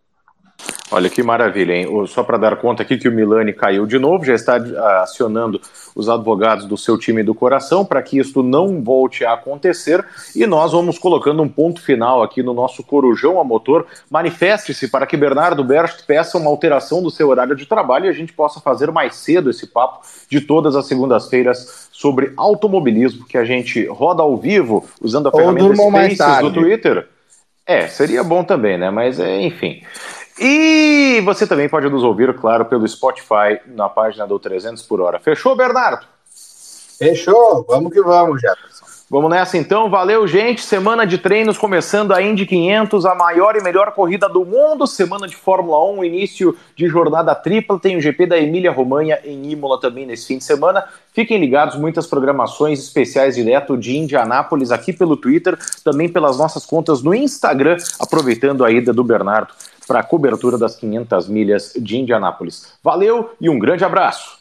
Olha que maravilha, hein? Só para dar conta aqui que o Milani caiu de novo, já está ah, acionando os advogados do seu time do coração para que isso não volte a acontecer e nós vamos colocando um ponto final aqui no nosso Corujão a Motor. Manifeste-se para que Bernardo Berst peça uma alteração do seu horário de trabalho e a gente possa fazer mais cedo esse papo de todas as segundas-feiras sobre automobilismo que a gente roda ao vivo usando a ferramenta Spaces do Twitter. É, seria bom também, né? Mas é, enfim. E você também pode nos ouvir, claro, pelo Spotify na página do 300 por hora. Fechou, Bernardo? Fechou, vamos que vamos, Jefferson. Vamos nessa então, valeu gente. Semana de treinos começando a Indy 500, a maior e melhor corrida do mundo. Semana de Fórmula 1, início de jornada tripla. Tem o GP da Emília Romanha em Imola também nesse fim de semana. Fiquem ligados, muitas programações especiais direto de Indianápolis aqui pelo Twitter, também pelas nossas contas no Instagram, aproveitando a ida do Bernardo para a cobertura das 500 milhas de Indianápolis. Valeu e um grande abraço.